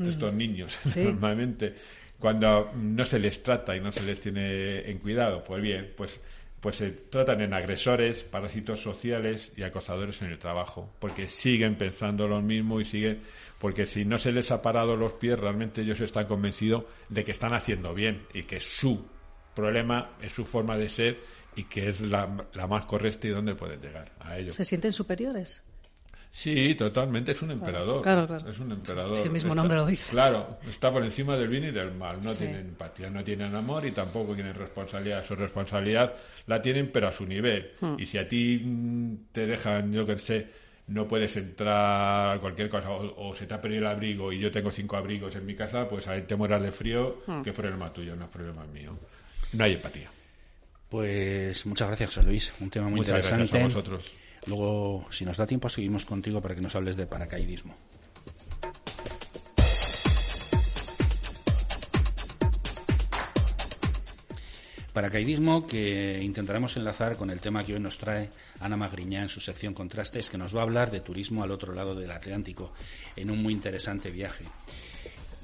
estos mm. niños [LAUGHS] normalmente cuando no se les trata y no se les tiene en cuidado, pues bien, pues pues se tratan en agresores, parásitos sociales y acosadores en el trabajo, porque siguen pensando lo mismo y siguen, porque si no se les ha parado los pies, realmente ellos están convencidos de que están haciendo bien y que su problema es su forma de ser y que es la, la más correcta y dónde pueden llegar a ello. ¿Se sienten superiores? Sí, totalmente, es un emperador. Claro, claro. Es un emperador. Sí, el mismo está, nombre lo dice. Claro, está por encima del bien y del mal. No Sí. tienen empatía, no tienen amor y tampoco tienen responsabilidad. Su responsabilidad la tienen, pero a su nivel. Hmm. Y si a ti mm, te dejan, yo que sé, no puedes entrar a cualquier cosa, o, o se te ha perdido el abrigo y yo tengo cinco abrigos en mi casa, pues ahí te mueras de frío, Hmm. que es problema tuyo, no es problema mío. No hay empatía. Pues muchas gracias, José Luis. Un tema muy Muchas interesante. gracias a vosotros. Luego, si nos da tiempo, seguimos contigo para que nos hables de paracaidismo. Paracaidismo que intentaremos enlazar con el tema que hoy nos trae Ana Magriñá en su sección Contrastes, que nos va a hablar de turismo al otro lado del Atlántico, en un muy interesante viaje.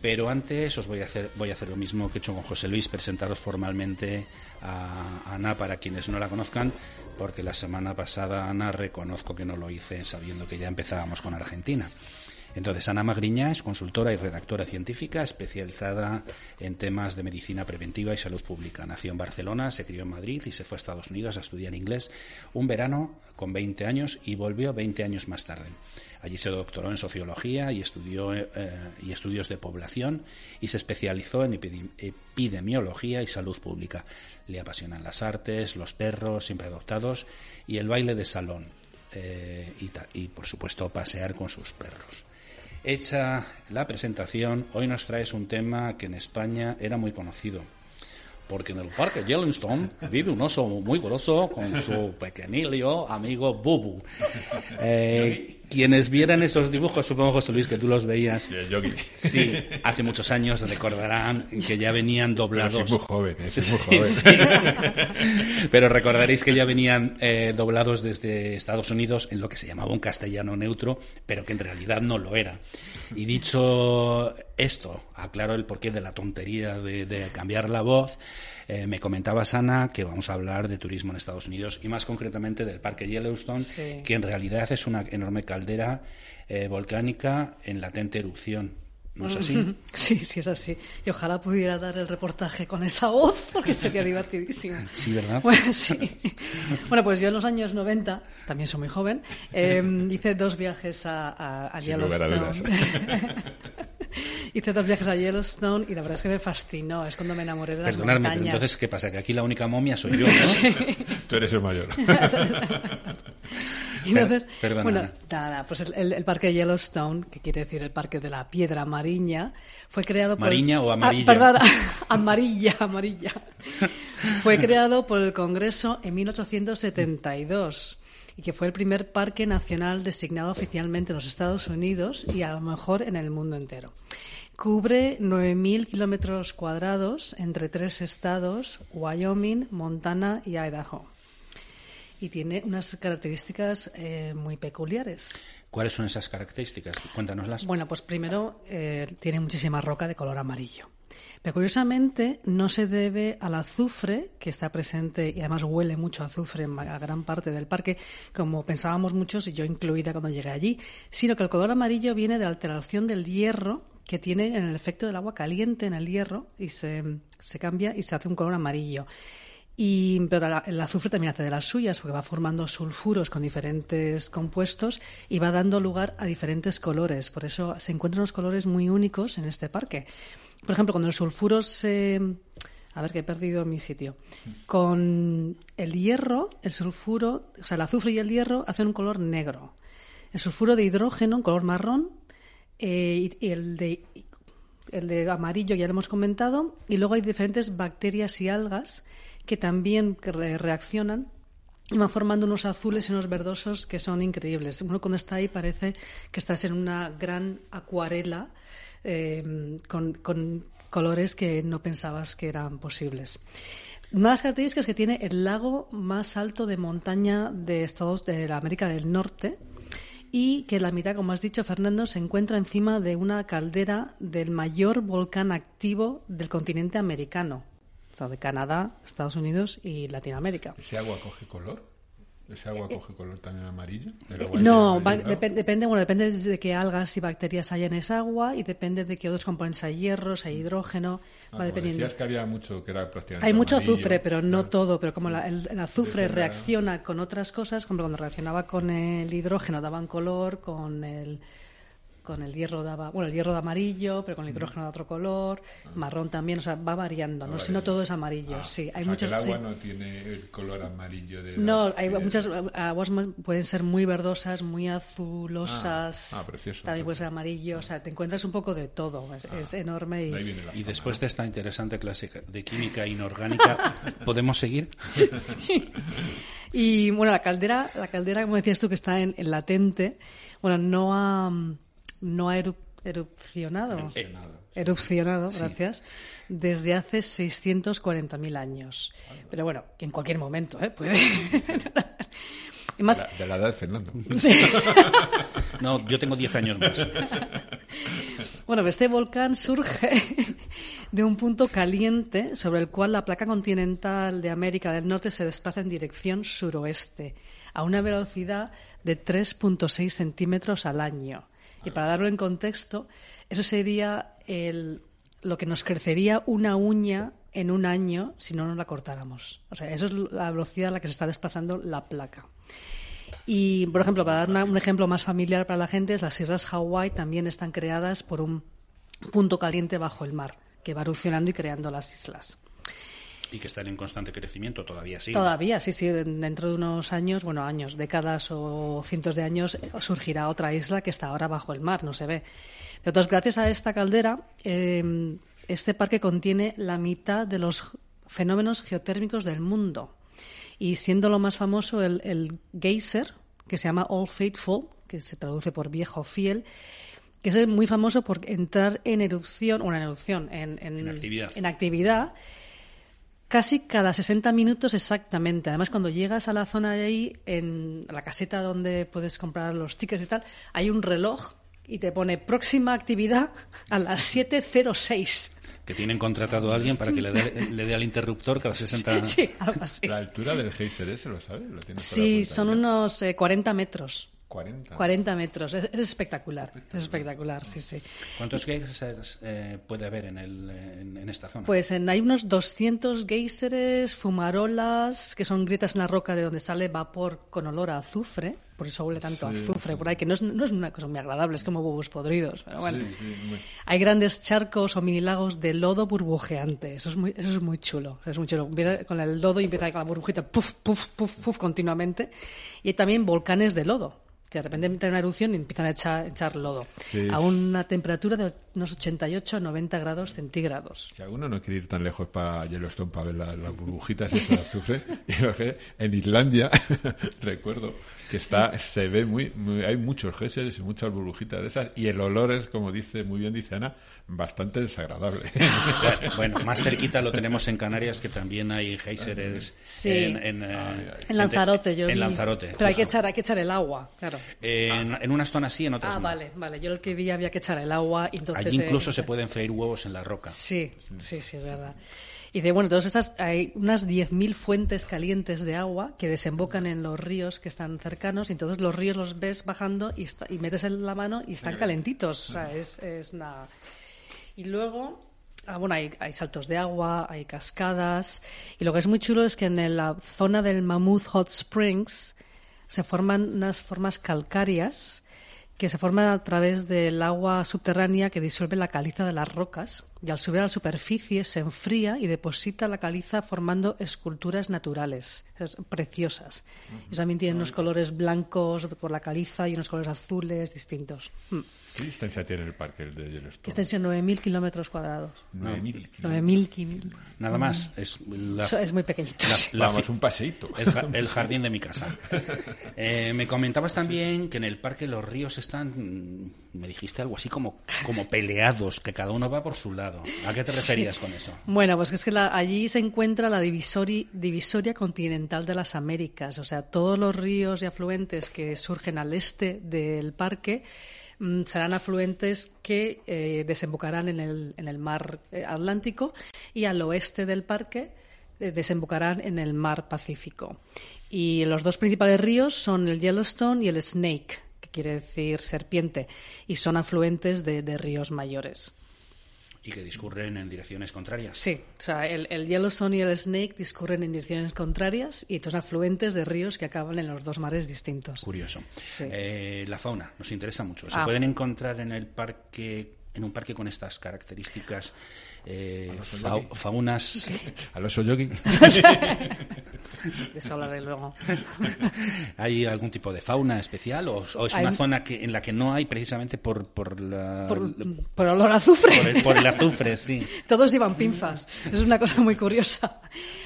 Pero antes os voy a hacer, voy a hacer lo mismo que he hecho con José Luis, presentaros formalmente a Ana para quienes no la conozcan, porque la semana pasada, Ana, reconozco que no lo hice sabiendo que ya empezábamos con Argentina. Entonces, Ana Magriña es consultora y redactora científica especializada en temas de medicina preventiva y salud pública. Nació en Barcelona, se crió en Madrid y se fue a Estados Unidos a estudiar inglés un verano con 20 años y volvió 20 años más tarde. Allí se doctoró en sociología y, estudió, eh, y estudios de población y se especializó en epidemiología y salud pública. Le apasionan las artes, los perros siempre adoptados y el baile de salón. Eh, y, y, por supuesto, pasear con sus perros. Hecha la presentación, hoy nos traes un tema que en España era muy conocido porque en el parque Yellowstone vive un oso muy grosso con su pequeñillo amigo Bubu. [LAUGHS] Eh, quienes vieran esos dibujos, supongo José Luis que tú los veías. Sí, hace muchos años recordarán que ya venían doblados. Pero muy joven, es muy joven. Pero recordaréis que ya venían eh, doblados desde Estados Unidos en lo que se llamaba un castellano neutro, pero que en realidad no lo era. Y dicho esto, aclaro el porqué de la tontería de, cambiar la voz. Eh, me comentaba Sana que vamos a hablar de turismo en Estados Unidos y más concretamente del Parque Yellowstone, que en realidad es una enorme caldera eh, volcánica en latente erupción. ¿No es así? [LAUGHS] Sí, sí es así. Y ojalá pudiera dar el reportaje con esa voz, porque sería [LAUGHS] divertidísimo. Sí, ¿verdad? [LAUGHS] Bueno, sí. Bueno, pues yo en los años 90, también soy muy joven, eh, hice dos viajes a, a, Yellowstone. [LAUGHS] Hice dos viajes a Yellowstone y la verdad es que me fascinó. Es cuando me enamoré de las Perdonadme, montañas. pero entonces, ¿qué pasa? Que aquí la única momia soy yo, ¿no? [LAUGHS] Tú eres el mayor. [LAUGHS] entonces, Perdona, bueno, Ana. nada, pues el, el parque de Yellowstone, que quiere decir el parque de la piedra mariña, fue creado por... ¿Mariña o amarilla? Ah, perdón, amarilla, amarilla. fue creado por el Congreso en 1872 y que fue el primer parque nacional designado oficialmente en los Estados Unidos y a lo mejor en el mundo entero. Cubre 9.000 kilómetros cuadrados entre tres estados, Wyoming, Montana y Idaho. Y tiene unas características eh, muy peculiares. ¿Cuáles son esas características? Cuéntanoslas. Bueno, pues primero eh, tiene muchísima roca de color amarillo. Pero curiosamente no se debe al azufre que está presente y además huele mucho azufre en gran parte del parque, como pensábamos muchos y yo incluida cuando llegué allí, sino que el color amarillo viene de la alteración del hierro que tiene en el efecto del agua caliente en el hierro y se, se cambia y se hace un color amarillo. Y, pero el azufre también hace de las suyas, porque va formando sulfuros con diferentes compuestos y va dando lugar a diferentes colores. Por eso se encuentran unos colores muy únicos en este parque. Por ejemplo, cuando el sulfuro se. A ver, que he perdido mi sitio. Con el hierro, el sulfuro, o sea, el azufre y el hierro hacen un color negro. El sulfuro de hidrógeno, un color marrón, eh, y, el de el de amarillo ya lo hemos comentado, y luego hay diferentes bacterias y algas que también re- reaccionan y van formando unos azules y unos verdosos que son increíbles. Uno cuando está ahí parece que estás en una gran acuarela eh, con, con colores que no pensabas que eran posibles. Una de las características que tiene el lago más alto de montaña de Estados de la América del Norte, y que la mitad, como has dicho, Fernando, se encuentra encima de una caldera del mayor volcán activo del continente americano, o sea, de Canadá, Estados Unidos y Latinoamérica. ¿Ese agua coge color? ¿Ese agua coge color también amarillo? ¿El agua No, va- depende, bueno, depende de qué algas y bacterias hay en esa agua y depende de qué otros componentes hay, hierro, si hay hidrógeno, Ah, va dependiendo. decías que había mucho que era prácticamente Hay mucho amarillo, azufre, pero no claro. todo. Pero como la- el, el azufre reacciona con otras cosas, como cuando reaccionaba con el hidrógeno daban color, con el con el hierro daba, bueno, el hierro da amarillo, pero con el hidrógeno da otro color, marrón también, o sea, va variando, no, si no todo es amarillo, Ah, sí, o hay sea, muchos que el agua sí. no tiene el color amarillo de No, la- hay de- muchas aguas más- pueden ser muy verdosas, muy azulosas. Ah, ah, precioso, También puede ser amarillo, o sea, te encuentras un poco de todo, es, es enorme y de ahí viene la Y fama, después ¿no? de esta interesante clase de química inorgánica, [LAUGHS] ¿podemos seguir? Y bueno, la caldera, la caldera, como decías tú, que está en, en latente, bueno, no ha, no ha eru- erupcionado. Erupcionado. Erupcionado, gracias. Desde hace 640.000 años. Pero bueno, que en cualquier momento, ¿eh? Puede. [LAUGHS] y más, De la- de la edad de Fernando. [LAUGHS] No, yo tengo 10 años más. Bueno, este volcán surge [LAUGHS] de un punto caliente sobre el cual la placa continental de América del Norte se desplaza en dirección suroeste a una velocidad de 3.6 centímetros al año. Y para darlo en contexto, eso sería el, lo que nos crecería una uña en un año si no nos la cortáramos. O sea, eso es la velocidad a la que se está desplazando la placa. Y, por ejemplo, para dar un ejemplo más familiar para la gente, las islas Hawái también están creadas por un punto caliente bajo el mar, que va erupcionando y creando las islas. Y que están en constante crecimiento todavía, sí. Todavía, sí, sí, dentro de unos años, bueno, años, décadas o cientos de años, eh, surgirá otra isla que está ahora bajo el mar, no se ve. Entonces, gracias a esta caldera, eh, este parque contiene la mitad de los fenómenos geotérmicos del mundo. Y siendo lo más famoso el, el geyser, que se llama All Faithful, que se traduce por viejo fiel, que es muy famoso por entrar en erupción, o en erupción, en, en- En actividad. en actividad casi cada 60 minutos exactamente. Además, cuando llegas a la zona de ahí, en la caseta donde puedes comprar los tickets y tal, hay un reloj y te pone próxima actividad a las 7.06. Que tienen contratado a alguien para que le dé, le dé al interruptor cada 60... Sí, algo así. La altura del geyser ese, ¿lo sabes? ¿Lo Sí, son unos eh, 40 metros. 40. 40 metros. Es, es espectacular. Es espectacular, sí, sí. ¿Cuántos geysers eh, puede haber en, el, en, en esta zona? Pues en- hay unos 200 géiseres, fumarolas, que son grietas en la roca de donde sale vapor con olor a azufre. Por eso huele tanto azufre por ahí, que no es, no es una cosa muy agradable, es como huevos podridos. Pero bueno. Sí, sí, muy- Hay grandes charcos o mini lagos de lodo burbujeante. Eso es muy, eso es muy chulo. es muy chulo. Empieza con el lodo y empieza con la burbujita, puf, puf, puf, puf, continuamente. Y hay también volcanes de lodo, que de repente entran en una erupción y empiezan a echar, echar lodo. Sí. A una temperatura de unos 88 a 90 grados centígrados. Si alguno no quiere ir tan lejos para Yellowstone para ver la- las burbujitas y de azufre, [LAUGHS] en Islandia [LAUGHS] recuerdo que está se ve muy, muy- hay muchos géiseres y muchas burbujitas de esas y el olor es como dice muy bien dice Ana bastante desagradable. Bueno, [LAUGHS] más cerquita lo tenemos en Canarias, que también hay geysers Sí. en, en, eh, En Lanzarote, yo En vi. Lanzarote. Pero hay que, echar, hay que echar el agua, claro. En, en unas zonas sí, en otras Ah, no. vale, vale. Yo el que vi había que echar el agua y entonces... Allí incluso se pueden freír huevos en la roca. Sí, sí, sí, es verdad. Y de bueno, todas estas, hay unas 10.000 fuentes calientes de agua que desembocan en los ríos que están cercanos y entonces los ríos los ves bajando y, está- y metes en la mano y están calentitos. O sea, es, es una... Y luego, ah, bueno, hay, hay saltos de agua, hay cascadas y lo que es muy chulo es que en la zona del Mammoth Hot Springs se forman unas formas calcáreas que se forman a través del agua subterránea que disuelve la caliza de las rocas y al subir a la superficie se enfría y deposita la caliza formando esculturas naturales es- preciosas. Y también tienen unos colores blancos por la caliza y unos colores azules distintos. Mm. ¿Qué distancia tiene el parque el de Yellowstone? Extensión 9.000 kilómetros cuadrados. 9.000 9.000 kilómetros. Nada más. Es, la- Eso es muy pequeñito. la- [LAUGHS] Vamos, un paseíto. el, ja- el jardín de mi casa. [LAUGHS] Eh, me comentabas también que en el parque los ríos están, mm, me dijiste algo así como, como peleados, que cada uno va por su lado. ¿A qué te referías con eso? Bueno, pues es que la- allí se encuentra la divisori- divisoria continental de las Américas. O sea, todos los ríos y afluentes que surgen al este del parque mm, serán afluentes que eh, desembocarán en el, en el mar eh, Atlántico y al oeste del parque eh, desembocarán en el mar Pacífico. Y los dos principales ríos son el Yellowstone y el Snake, que quiere decir serpiente, y son afluentes de- de ríos mayores. Y que discurren en direcciones contrarias. Sí, o sea, el, el Yellowstone y el Snake discurren en direcciones contrarias y son afluentes de ríos que acaban en los dos mares distintos. Curioso. Sí. Eh, la fauna nos interesa mucho. ¿Se Ah. pueden encontrar en el parque, en un parque con estas características, eh, fau- faunas? Al oso yogi. De eso hablaré luego. [LAUGHS] ¿Hay algún tipo de fauna especial o, o es Hay- una zona que, en la que no hay precisamente por, por, la, Por, por olor a azufre. por el, por el azufre? Sí. [LAUGHS] Todos llevan pinzas. Es una cosa muy curiosa.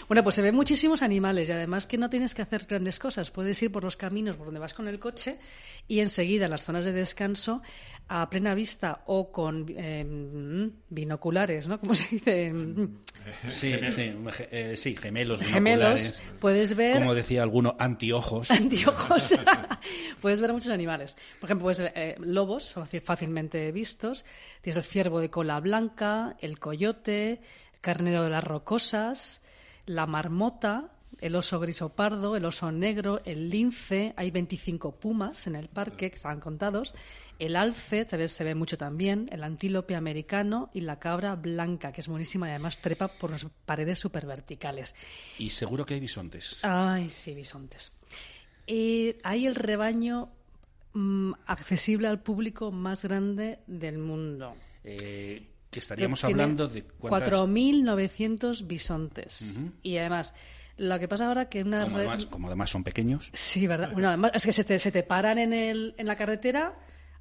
Bueno, pues se ven muchísimos animales y además que no tienes que hacer grandes cosas. Puedes ir por los caminos por donde vas con el coche y enseguida en las zonas de descanso a plena vista o con eh, binoculares, ¿no? Como se dice? Sí, sí, ge- eh, sí, gemelos, Gemelos. binoculares. Puedes ver Como decía alguno, antiojos. anteojos. [LAUGHS] [LAUGHS] puedes ver a muchos animales. Por ejemplo, puedes ver eh, lobos, fácilmente vistos. Tienes el ciervo de cola blanca, el coyote, el carnero de las rocosas, la marmota, el oso gris o pardo, el oso negro, el lince, hay 25 pumas en el parque que estaban contados, el alce, se ve, se ve mucho también, el antílope americano y la cabra blanca, que es buenísima y además trepa por las paredes súper verticales. Y seguro que hay bisontes. Ay, sí, bisontes. Eh, hay el rebaño mm, accesible al público más grande del mundo. Eh, que estaríamos Que hablando de cuántas... 4.900 bisontes. Y además, lo que pasa ahora que una... Como además, como además son pequeños. Sí, ¿verdad? Bueno, además, es que se te, se te paran en, el, en la carretera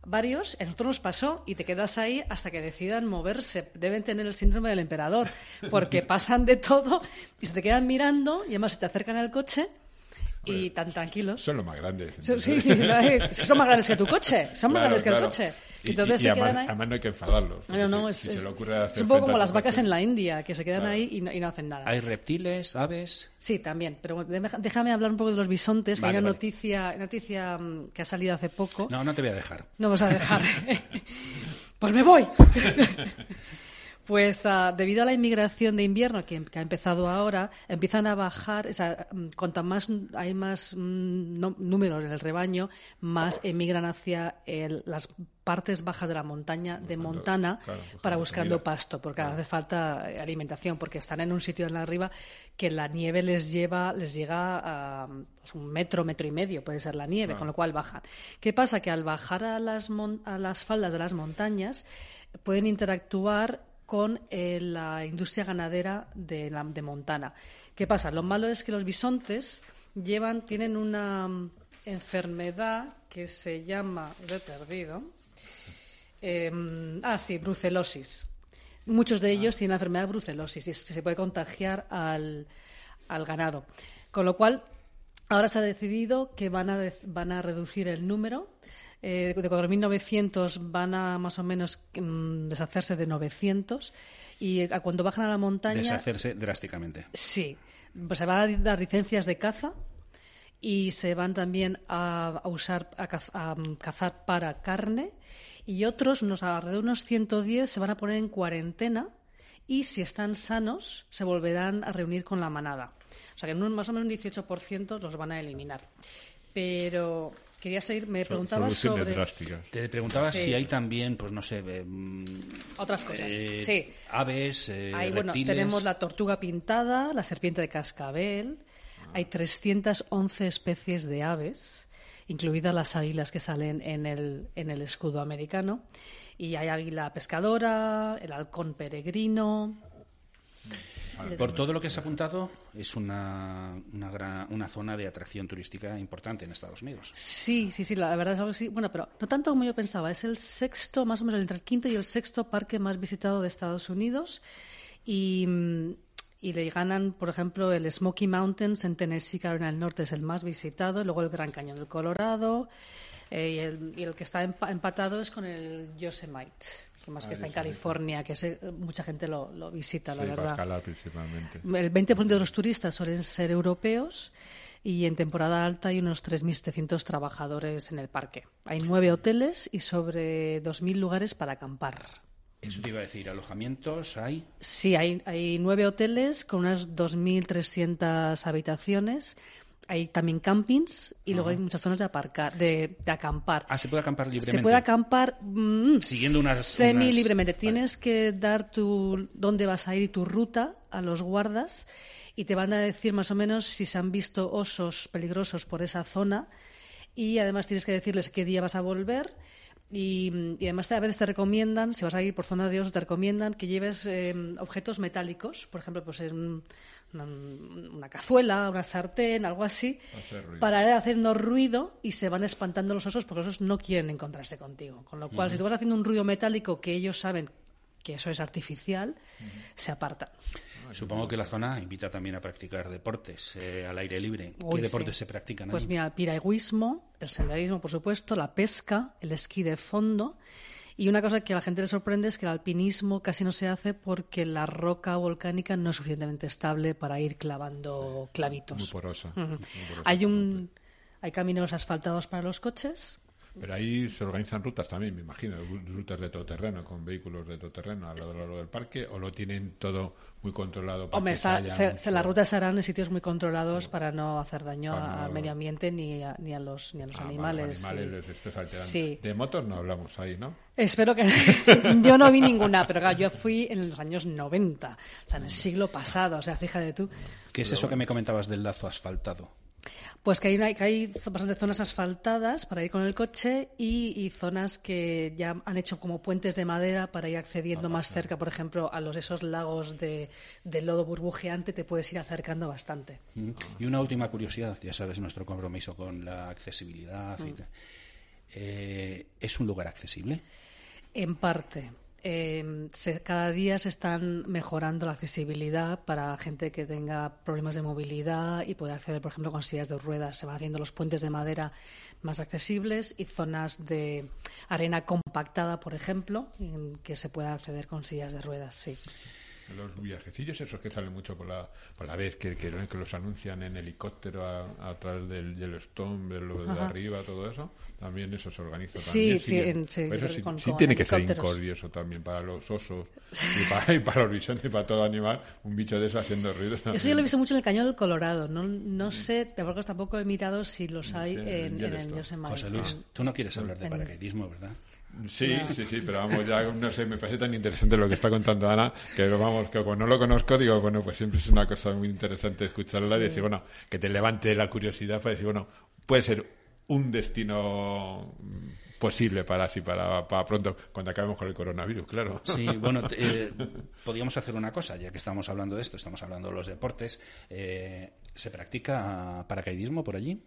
varios, a nosotros nos pasó, y te quedas ahí hasta que decidan moverse. Deben tener el síndrome del emperador, porque [LAUGHS] pasan de todo y se te quedan mirando y además se te acercan al coche y tan tranquilos. Son los más grandes. Sí, sí, [LAUGHS] sí, eh, son más grandes que tu coche, son más Claro, grandes que el coche. Y- Entonces y, se además, quedan ahí. además no hay que enfadarlos. No, no, no, Si- es, si se es- le ocurre es hacer un poco como las vacas en la India, que se quedan Claro. ahí y no, y no hacen nada. Hay reptiles, aves. Sí, también. Pero déjame hablar un poco de los bisontes, que Vale, hay una vale. noticia, noticia mm, que ha salido hace poco. No, no te voy a dejar. No vas a dejar. [LAUGHS] pues me voy. [LAUGHS] Pues ah, debido a la inmigración de invierno que, que ha empezado ahora, empiezan a bajar, o sea, mm, cuanto más hay más mm, no- números en el rebaño, más emigran hacia el- las partes bajas de la montaña de Montana claro, buscando para buscando comida. pasto, porque hace falta alimentación, porque están en un sitio en la arriba que la nieve les lleva, les llega a pues, un metro, metro y medio, puede ser la nieve, con lo cual bajan. ¿Qué pasa? Que al bajar a las, mon- a las faldas de las montañas pueden interactuar con eh, la industria ganadera de, la- de Montana. ¿Qué pasa? Lo malo es que los bisontes llevan, tienen una mm, enfermedad que se llama, lo he perdido, eh, ah, sí, brucelosis. Muchos de ellos tienen la enfermedad de brucelosis y es que se puede contagiar al, al ganado. Con lo cual, ahora se ha decidido que van a, van a reducir el número. Eh, de 4.900 van a más o menos mm, deshacerse de 900 y a cuando bajan a la montaña Deshacerse drásticamente. Sí, pues se van a dar licencias de caza y se van también a, a usar a, caz- a, mm, cazar para carne y otros, unos alrededor de unos 110, se van a poner en cuarentena y si están sanos se volverán a reunir con la manada. O sea que en un, más o menos un 18% los van a eliminar. Pero quería seguir, me preguntaba Soluciones sobre drásticas. Te preguntaba Sí. si hay también, pues no sé, eh, mm, otras cosas. eh, sí. aves, eh, Ahí, bueno, tenemos la tortuga pintada, la serpiente de cascabel. Hay 311 especies de aves, incluidas las águilas que salen en el, en el escudo americano. Y hay águila pescadora, el halcón peregrino. Por todo lo que has apuntado, es una, una, gran- una zona de atracción turística importante en Estados Unidos. Sí, sí, sí, la verdad es algo así. Bueno, pero no tanto como yo pensaba. Es el sexto, más o menos entre el quinto y el sexto parque más visitado de Estados Unidos. Y, y le ganan, por ejemplo, el Smoky Mountains en Tennessee, Carolina del Norte, es el más visitado. Luego el Gran Cañón del Colorado. eh, y, el, y el que está empa- empatado es con el Yosemite, que más que está en California, que ese, mucha gente lo, lo visita, la Sí, para verdad. escalar principalmente. El 20% de los turistas suelen ser europeos y en temporada alta hay unos 3.700 trabajadores en el parque. Hay nueve hoteles y sobre 2.000 lugares para acampar. Eso te iba a decir, alojamientos hay. Sí, hay, hay nueve hoteles con unas 2.300 habitaciones. Hay también campings y luego hay muchas zonas de aparcar, de, de acampar. Ah, se puede acampar libremente. Se puede acampar mm, Siguiendo unas- semi unas- libremente. Vale. Tienes que dar tu dónde vas a ir y tu ruta a los guardas y te van a decir más o menos si se han visto osos peligrosos por esa zona y además tienes que decirles qué día vas a volver. Y, y además a veces te recomiendan, si vas a ir por zonas de osos, te recomiendan que lleves eh, objetos metálicos, por ejemplo, pues en una, una cazuela, una sartén, algo así, Hacer para ir haciendo ruido y se van espantando los osos porque los osos no quieren encontrarse contigo. Con lo cual, si tú vas haciendo un ruido metálico que ellos saben que eso es artificial, se apartan. Supongo que la zona invita también a practicar deportes eh, al aire libre. Uy, ¿Qué deportes sí. se practican Pues mira, el piragüismo, el senderismo, por supuesto, la pesca, el esquí de fondo. Y una cosa que a la gente le sorprende es que el alpinismo casi no se hace porque la roca volcánica no es suficientemente estable para ir clavando clavitos. Muy porosa. Ujú. muy porosa. Hay un hay caminos asfaltados para los coches Pero ahí se organizan rutas también, me imagino, rutas de todoterreno, con vehículos de todoterreno a lo largo del parque, o lo tienen todo muy controlado. Para Hombre, que está, se las rutas se harán en sitios muy controlados para no hacer daño al medio ambiente ni a, ni a los, ni a los Ah, animales. animales sí. les estés alterando. Sí. De motos no hablamos ahí, ¿no? Espero que. [LAUGHS] yo no vi ninguna, pero claro, yo fui en los años 90, o sea, en el siglo pasado, o sea, fíjate tú. ¿Qué es eso que me comentabas del lazo asfaltado? Pues que hay, una- que hay bastantes zonas asfaltadas para ir con el coche y, y zonas que ya han hecho como puentes de madera para ir accediendo más cerca, por ejemplo, a los esos lagos de, de lodo burbujeante, te puedes ir acercando bastante. Mm. Y una última curiosidad, ya sabes nuestro compromiso con la accesibilidad. y tal. Eh, ¿Es un lugar accesible? En parte. Eh, se- cada día se están mejorando la accesibilidad para gente que tenga problemas de movilidad y pueda acceder, por ejemplo, con sillas de ruedas. Se van haciendo los puentes de madera más accesibles y zonas de arena compactada, por ejemplo, en que se pueda acceder con sillas de ruedas, sí. Los viajecillos esos que salen mucho por la, por la vez, que, que, que los anuncian en helicóptero a, a través del Yellowstone, de lo de arriba, todo eso, también eso se organiza Sí, también. sí, siguen- sí, pues eso sí, con- sí con tiene que ser incordioso también para los osos y para, [LAUGHS] y para los bisontes y para todo animal, un bicho de eso haciendo ruido. Eso yo lo he visto mucho en el Cañón del Colorado. No, no sé, tampoco, tampoco he mirado si los hay Sí, en en, en el. José Luis, tú no quieres hablar de paracaidismo, ¿verdad? Sí, sí, sí, pero vamos, ya no sé, me parece tan interesante lo que está contando Ana, que vamos, que como no lo conozco, digo, bueno, pues siempre es una cosa muy interesante escucharla y decir, bueno, que te levante la curiosidad para decir, bueno, puede ser un destino mm, posible para así, para, para pronto, cuando acabemos con el coronavirus, claro. Sí, bueno, [LAUGHS] eh, podríamos hacer una cosa, ya que estamos hablando de esto, estamos hablando de los deportes. eh, ¿Se practica paracaidismo por allí?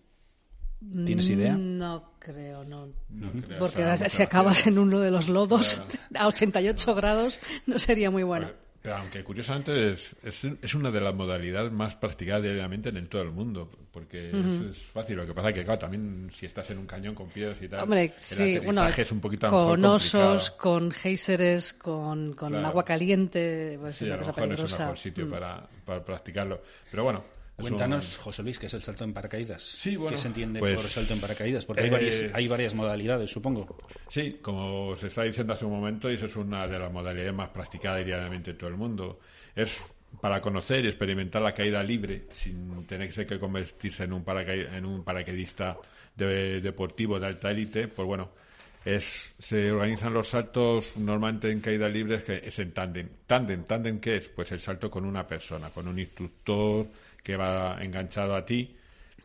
¿Tienes idea? No creo, no. No creo, Porque o sea, si acabas en uno de los lodos [LAUGHS] a 88 grados, no sería muy bueno. Pero, pero aunque curiosamente es, es, es una de las modalidades más practicadas diariamente en el todo el mundo, porque es, es fácil. Lo que pasa es que, claro, también si estás en un cañón con piedras y tal, Hombre, el sí, bueno, es un poquito con mejor osos, con géiseres, con, con Claro. agua caliente, pues Sí, es a lo mejor no es el peligrosa. mejor sitio Mm. para, para practicarlo. Pero bueno. Un- Cuéntanos, José Luis, ¿qué es el salto en paracaídas? Sí, bueno, ¿Qué se entiende pues, por salto en paracaídas? Porque hay, eh, varias, hay varias modalidades, supongo. Sí, como se está diciendo hace un momento, y eso es una de las modalidades más practicadas diariamente en todo el mundo. Es para conocer y experimentar la caída libre sin tener que convertirse en un, en un paracaidista de- deportivo de alta élite, pues bueno, es, se organizan los saltos normalmente en caída libre que es en tándem. ¿Tándem? ¿Tándem qué es? Pues el salto con una persona, con un instructor que va enganchado a ti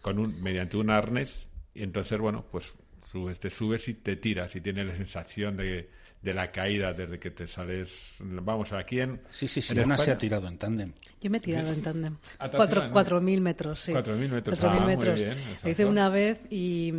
con un, mediante un arnés y entonces, bueno, pues subes, te subes y te tiras y tienes la sensación de, de la caída desde que te sales. Vamos, aquí en. Sí, sí, sí, Ana se ha tirado en tándem. Yo me he tirado en tándem. Cuatro- tirado en- 4.000 metros, sí. 4.000 metros. 4.000 Ah, muy metros. bien, Lo exacto. hice una vez y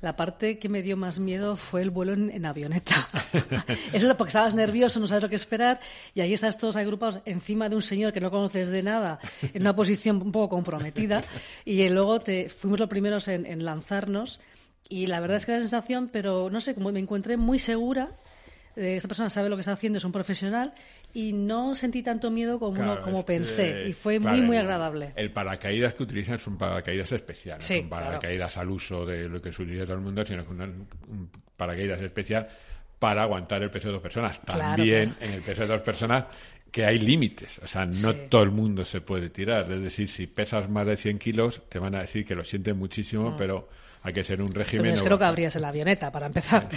la parte que me dio más miedo fue el vuelo en, avioneta. [LAUGHS] Eso es porque estabas nervioso, no sabes lo que esperar y ahí estás todos agrupados encima de un señor que no conoces de nada, en una posición un poco comprometida y luego te, fuimos los primeros en, en lanzarnos y la verdad es que la sensación, pero no sé, como me encontré muy segura. eh, Esta persona sabe lo que está haciendo, es un profesional y no sentí tanto miedo como, uno- como que, pensé y fue claro, muy, muy agradable. El paracaídas que utilizan son paracaídas especiales, Sí, son paracaídas al uso de lo que se utiliza todo el mundo, sino que un, un paracaídas especial para aguantar el peso de dos personas. También en el peso de dos personas que hay límites, o sea, no Sí. todo el mundo se puede tirar, es decir, si pesas más de 100 kilos te van a decir que lo sienten muchísimo, pero hay que ser un régimen... Entonces o creo que abrías la avioneta para empezar.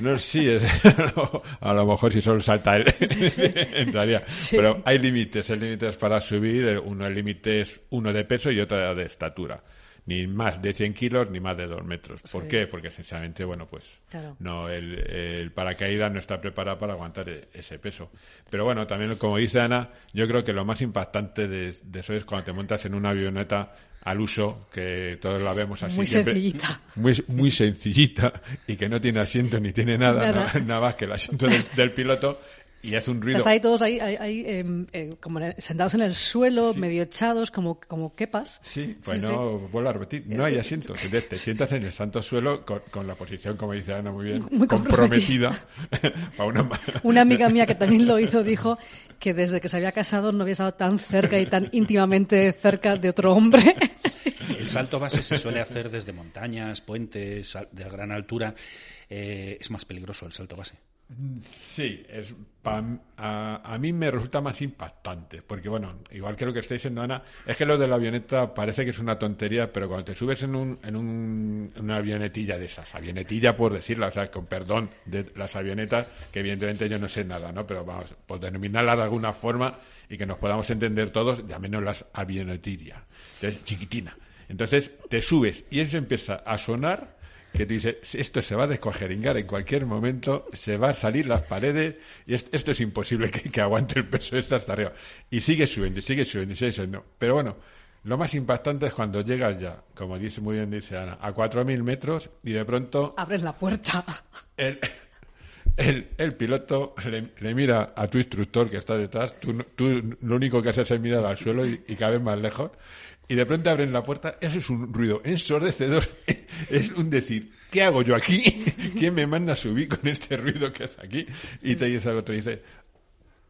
No, sí, es- [LAUGHS] a lo mejor si solo salta él, [LAUGHS] entraría. Sí. Pero hay límites, hay límites para subir. eh, Uno el límite es uno de peso y otro de estatura. Ni más de 100 kilos ni más de 2 metros. ¿Por Sí. qué? Porque sencillamente, bueno, pues Claro. no, el, el paracaídas no está preparado para aguantar e- ese peso. Pero bueno, también como dice Ana, yo creo que lo más impactante de, de eso es cuando te montas en una avioneta al uso, que todos la vemos así. Muy sencillita. Muy, muy sencillita y que no tiene asiento ni tiene nada, Nada. nada, nada más que el asiento del, del piloto y hace un ruido. está ahí todos ahí, ahí- ahí, em, eh, como sentados en el suelo, medio echados, como, como quepas. Sí, pues Sí, no, vuelvo a repetir, no hay asientos. Entonces te sientas en el santo suelo con, con la posición, como dice Ana muy bien, Muy comprometida. [LAUGHS] para una, Una amiga mía que también lo hizo dijo que desde que se había casado no había estado tan cerca y tan íntimamente cerca de otro hombre. El salto base se suele hacer desde montañas, puentes, de gran altura. Eh, es más peligroso el salto base. Sí, es, pa- a, a mí me resulta más impactante, porque bueno, igual que lo que está diciendo Ana, es que lo de la avioneta parece que es una tontería, pero cuando te subes en, un, en, un, una avionetilla de esas, avionetilla por decirla, o sea, con perdón de las avionetas, que evidentemente yo no sé nada, ¿no? Pero vamos, por denominarlas de alguna forma y que nos podamos entender todos, llámenoslas avionetillas, es chiquitina. Entonces te subes y eso empieza a sonar que tú dices, esto se va a descuajeringar en cualquier momento, se va a salir las paredes y es- esto es imposible que, que aguante el peso de esto hasta arriba. Y sigue subiendo, y sigue subiendo, y sigue subiendo. Pero bueno, lo más impactante es cuando llegas ya, como dice muy bien dice Ana, a 4.000 metros y de pronto Abres la puerta. el, el, el piloto le, le mira a tu instructor que está detrás, tú, tú lo único que haces es mirar al suelo y, y cada vez más lejos, y de pronto abren la puerta, eso es un ruido ensordecedor, [LAUGHS] es un decir, ¿qué hago yo aquí? [LAUGHS] ¿Quién me manda a subir con este ruido que es aquí? Y te dice el otro, dice,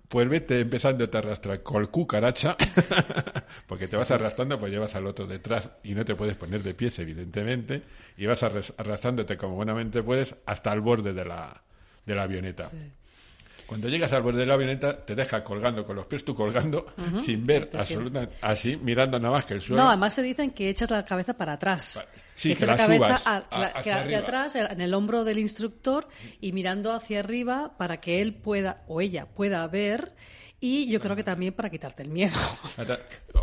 pues vete empezando a arrastrar con cucaracha, [LAUGHS] porque te vas arrastrando, pues llevas al otro detrás y no te puedes poner de pies, evidentemente, y vas arras- arrastrándote como buenamente puedes hasta el borde de la, de la avioneta. Cuando llegas al borde de la avioneta, te deja colgando, con los pies tú colgando, sin ver absolutamente, así, mirando nada más que el suelo. No, además se dicen que echas la cabeza para atrás. Vale. Sí, que que echas la la cabeza subas a- hacia atrás, en el hombro del instructor y mirando hacia arriba para que él pueda o ella pueda ver y yo creo que también para quitarte el miedo.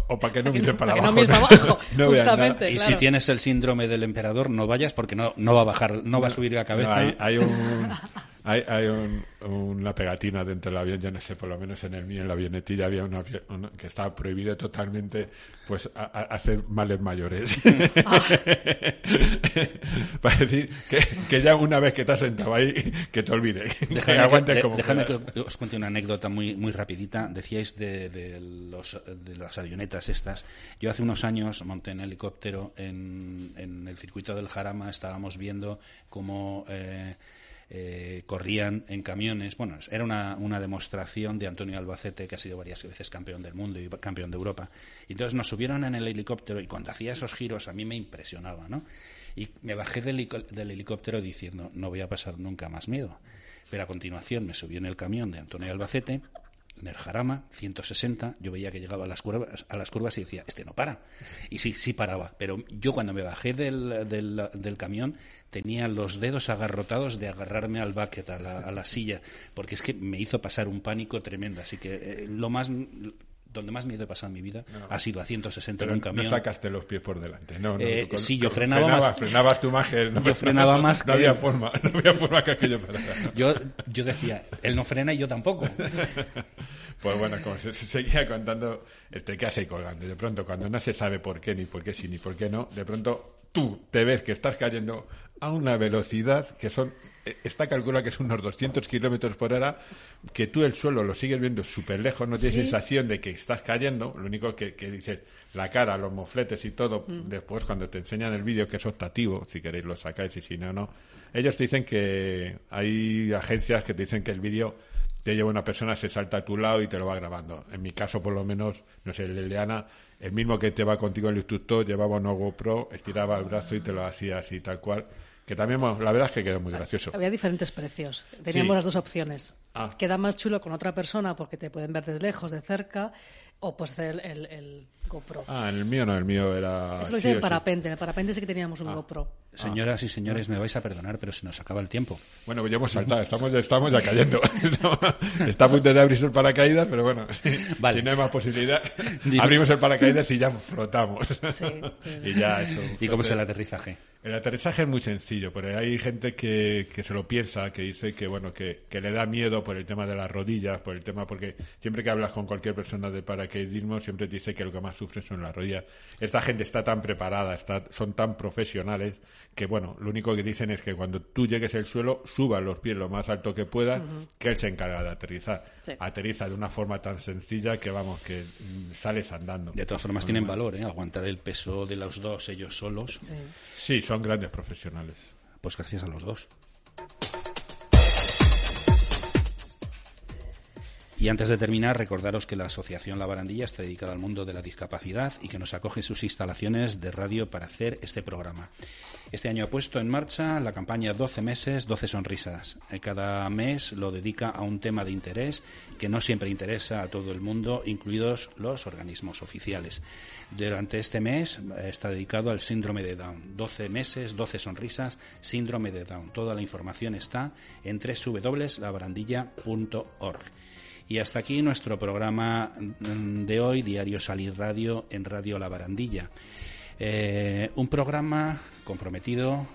O, para que no [LAUGHS] mires para, para que no abajo. mires para abajo, [LAUGHS] no veas nada. justamente. Y claro. si tienes el síndrome del emperador, no vayas porque no, no va a bajar, no va a subir la cabeza. No, hay, hay un, [LAUGHS] hay, hay un- una pegatina dentro del avión, yo no sé, por lo menos en el mío, en la avionetilla había una, una- que estaba prohibido totalmente pues a- a- hacer males mayores. [LAUGHS] [LAUGHS] Para decir que, que ya una vez que te has sentado ahí, que te olvides. [LAUGHS] que Déjame, aguantes que, como déjame que os cuente una anécdota muy, muy rapidita. Decíais de, de los, de las avionetas estas. Yo hace unos años monté en helicóptero en, en el circuito del Jarama. Estábamos viendo cómo eh, eh, corrían en camiones. Bueno, era una, una demostración de Antonio Albacete, que ha sido varias veces campeón del mundo y campeón de Europa. Entonces nos subieron en el helicóptero y cuando hacía esos giros a mí me impresionaba, ¿no? Y me bajé del, del helicóptero diciendo, no voy a pasar nunca más miedo. Pero a continuación me subí en el camión de Antonio Albacete, en el Jarama, 160, yo veía que llegaba a las curvas, a las curvas y decía, este no para. Y sí, sí paraba. Pero yo cuando me bajé del, del, del camión tenía los dedos agarrotados de agarrarme al bucket, a la, a la silla, porque es que me hizo pasar un pánico tremendo. Así que eh, lo más... Donde más miedo he pasado en mi vida ha sido a 160 Pero en un no camión. sacaste los pies por delante. No, no, Eh, con- sí, yo frenaba frenabas, más. Frenabas tu magia. [LAUGHS] No, Yo frenaba [LAUGHS] más No que había forma. [LAUGHS] No había forma que aquello parara. Yo, yo decía, él no frena y yo tampoco. Pues bueno, como se, se seguía contando, te quedas ahí colgando. De pronto, cuando no se sabe por qué, ni por qué sí, ni por qué no, de pronto tú te ves que estás cayendo a una velocidad que son, eh, está calculado que son unos 200 kilómetros por hora, que tú el suelo lo sigues viendo súper lejos, no tienes Sí. sensación de que estás cayendo, lo único que, que dices, la cara, los mofletes y todo, Mm. después cuando te enseñan el vídeo, que es optativo, si queréis lo sacáis y si no, no. Ellos te dicen que hay agencias que te dicen que el vídeo te lleva una persona, se salta a tu lado y te lo va grabando. En mi caso, por lo menos, no sé, Leana, el mismo que te va contigo el instructor, llevaba una GoPro, estiraba el brazo y te lo hacía así, tal cual. Que también, bueno, la verdad es que quedó muy gracioso. Había diferentes precios. Teníamos Sí. las dos opciones. Ah. Queda más chulo con otra persona porque te pueden ver de lejos, de cerca, o pues hacer el, el, el GoPro. Ah, en el mío no, el mío era... Eso lo sí hice o en sí. parapente. En el parapente sí que teníamos un Ah. GoPro. Señoras y señores, me vais a perdonar, pero se nos acaba el tiempo. Bueno, pues ya hemos saltado, estamos, ya- estamos ya cayendo. [LAUGHS] Está a punto de abrirse el paracaídas, pero bueno, [LAUGHS] si, Vale. si no hay más posibilidad, abrimos el paracaídas y ya flotamos. Sí, sí. [LAUGHS] y ya eso. ¿Y cómo es el aterrizaje? El aterrizaje es muy sencillo, pero hay gente que, que se lo piensa, que dice que bueno que, que le da miedo por el tema de las rodillas, por el tema, porque siempre que hablas con cualquier persona de paracaidismo, siempre te dice que lo que más sufre son las rodillas. Esta gente está tan preparada, está, son tan profesionales, que bueno, lo único que dicen es que cuando tú llegues al suelo, suba los pies lo más alto que puedas, que él se encarga de aterrizar. Aterriza de una forma tan sencilla que vamos, que mm, sales andando. De todas formas tienen valor, ¿eh? Aguantar el peso de los dos ellos solos. Sí, son grandes profesionales. Pues gracias a los dos. Y antes de terminar, recordaros que la Asociación La Barandilla está dedicada al mundo de la discapacidad y que nos acoge sus instalaciones de radio para hacer este programa. Este año ha puesto en marcha la campaña 12 meses, 12 sonrisas. Cada mes lo dedica a un tema de interés que no siempre interesa a todo el mundo, incluidos los organismos oficiales. Durante este mes eh, está dedicado al síndrome de Down. 12 meses, 12 sonrisas, síndrome de Down. Toda la información está en www.labarandilla.org. Y hasta aquí nuestro programa de hoy, Diario Salir Radio en Radio La Barandilla. Eh, un programa comprometido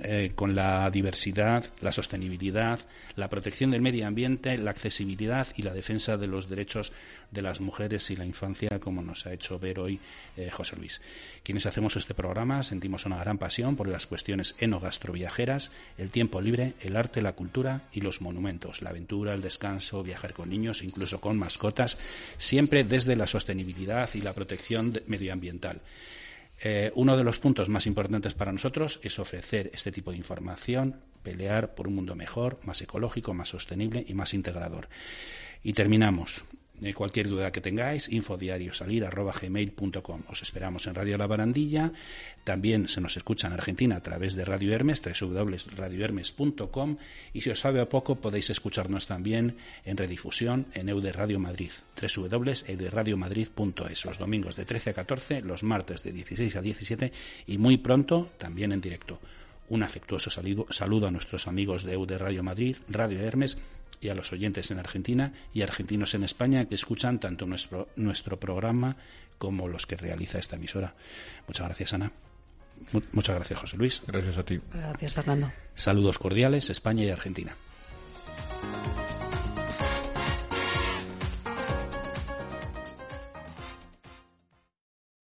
eh, con la diversidad, la sostenibilidad, la protección del medio ambiente, la accesibilidad y la defensa de los derechos de las mujeres y la infancia, como nos ha hecho ver hoy eh, José Luis. Quienes hacemos este programa sentimos una gran pasión por las cuestiones enogastroviajeras, el tiempo libre, el arte, la cultura y los monumentos, la aventura, el descanso, viajar con niños, incluso con mascotas, siempre desde la sostenibilidad y la protección medioambiental. Eh, uno de los puntos más importantes para nosotros es ofrecer este tipo de información, pelear por un mundo mejor, más ecológico, más sostenible y más integrador. Y terminamos cualquier duda que tengáis, infodiariosalir.gmail.com. Os esperamos en Radio La Barandilla. También se nos escucha en Argentina a través de Radio Hermes, www.radiohermes.com. Y si os sabe a poco, podéis escucharnos también en redifusión en Eude Radio Madrid, www.euderadiomadrid.es. Los domingos de 13 a 14, los martes de 16 a 17 y muy pronto también en directo. Un afectuoso saludo, a nuestros amigos de Eude Radio Madrid, Radio Hermes y a los oyentes en Argentina y argentinos en España que escuchan tanto nuestro, nuestro programa como los que realiza esta emisora. Muchas gracias, Ana. Muchas gracias, José Luis. Gracias a ti. Gracias, Fernando. Saludos cordiales, España y Argentina.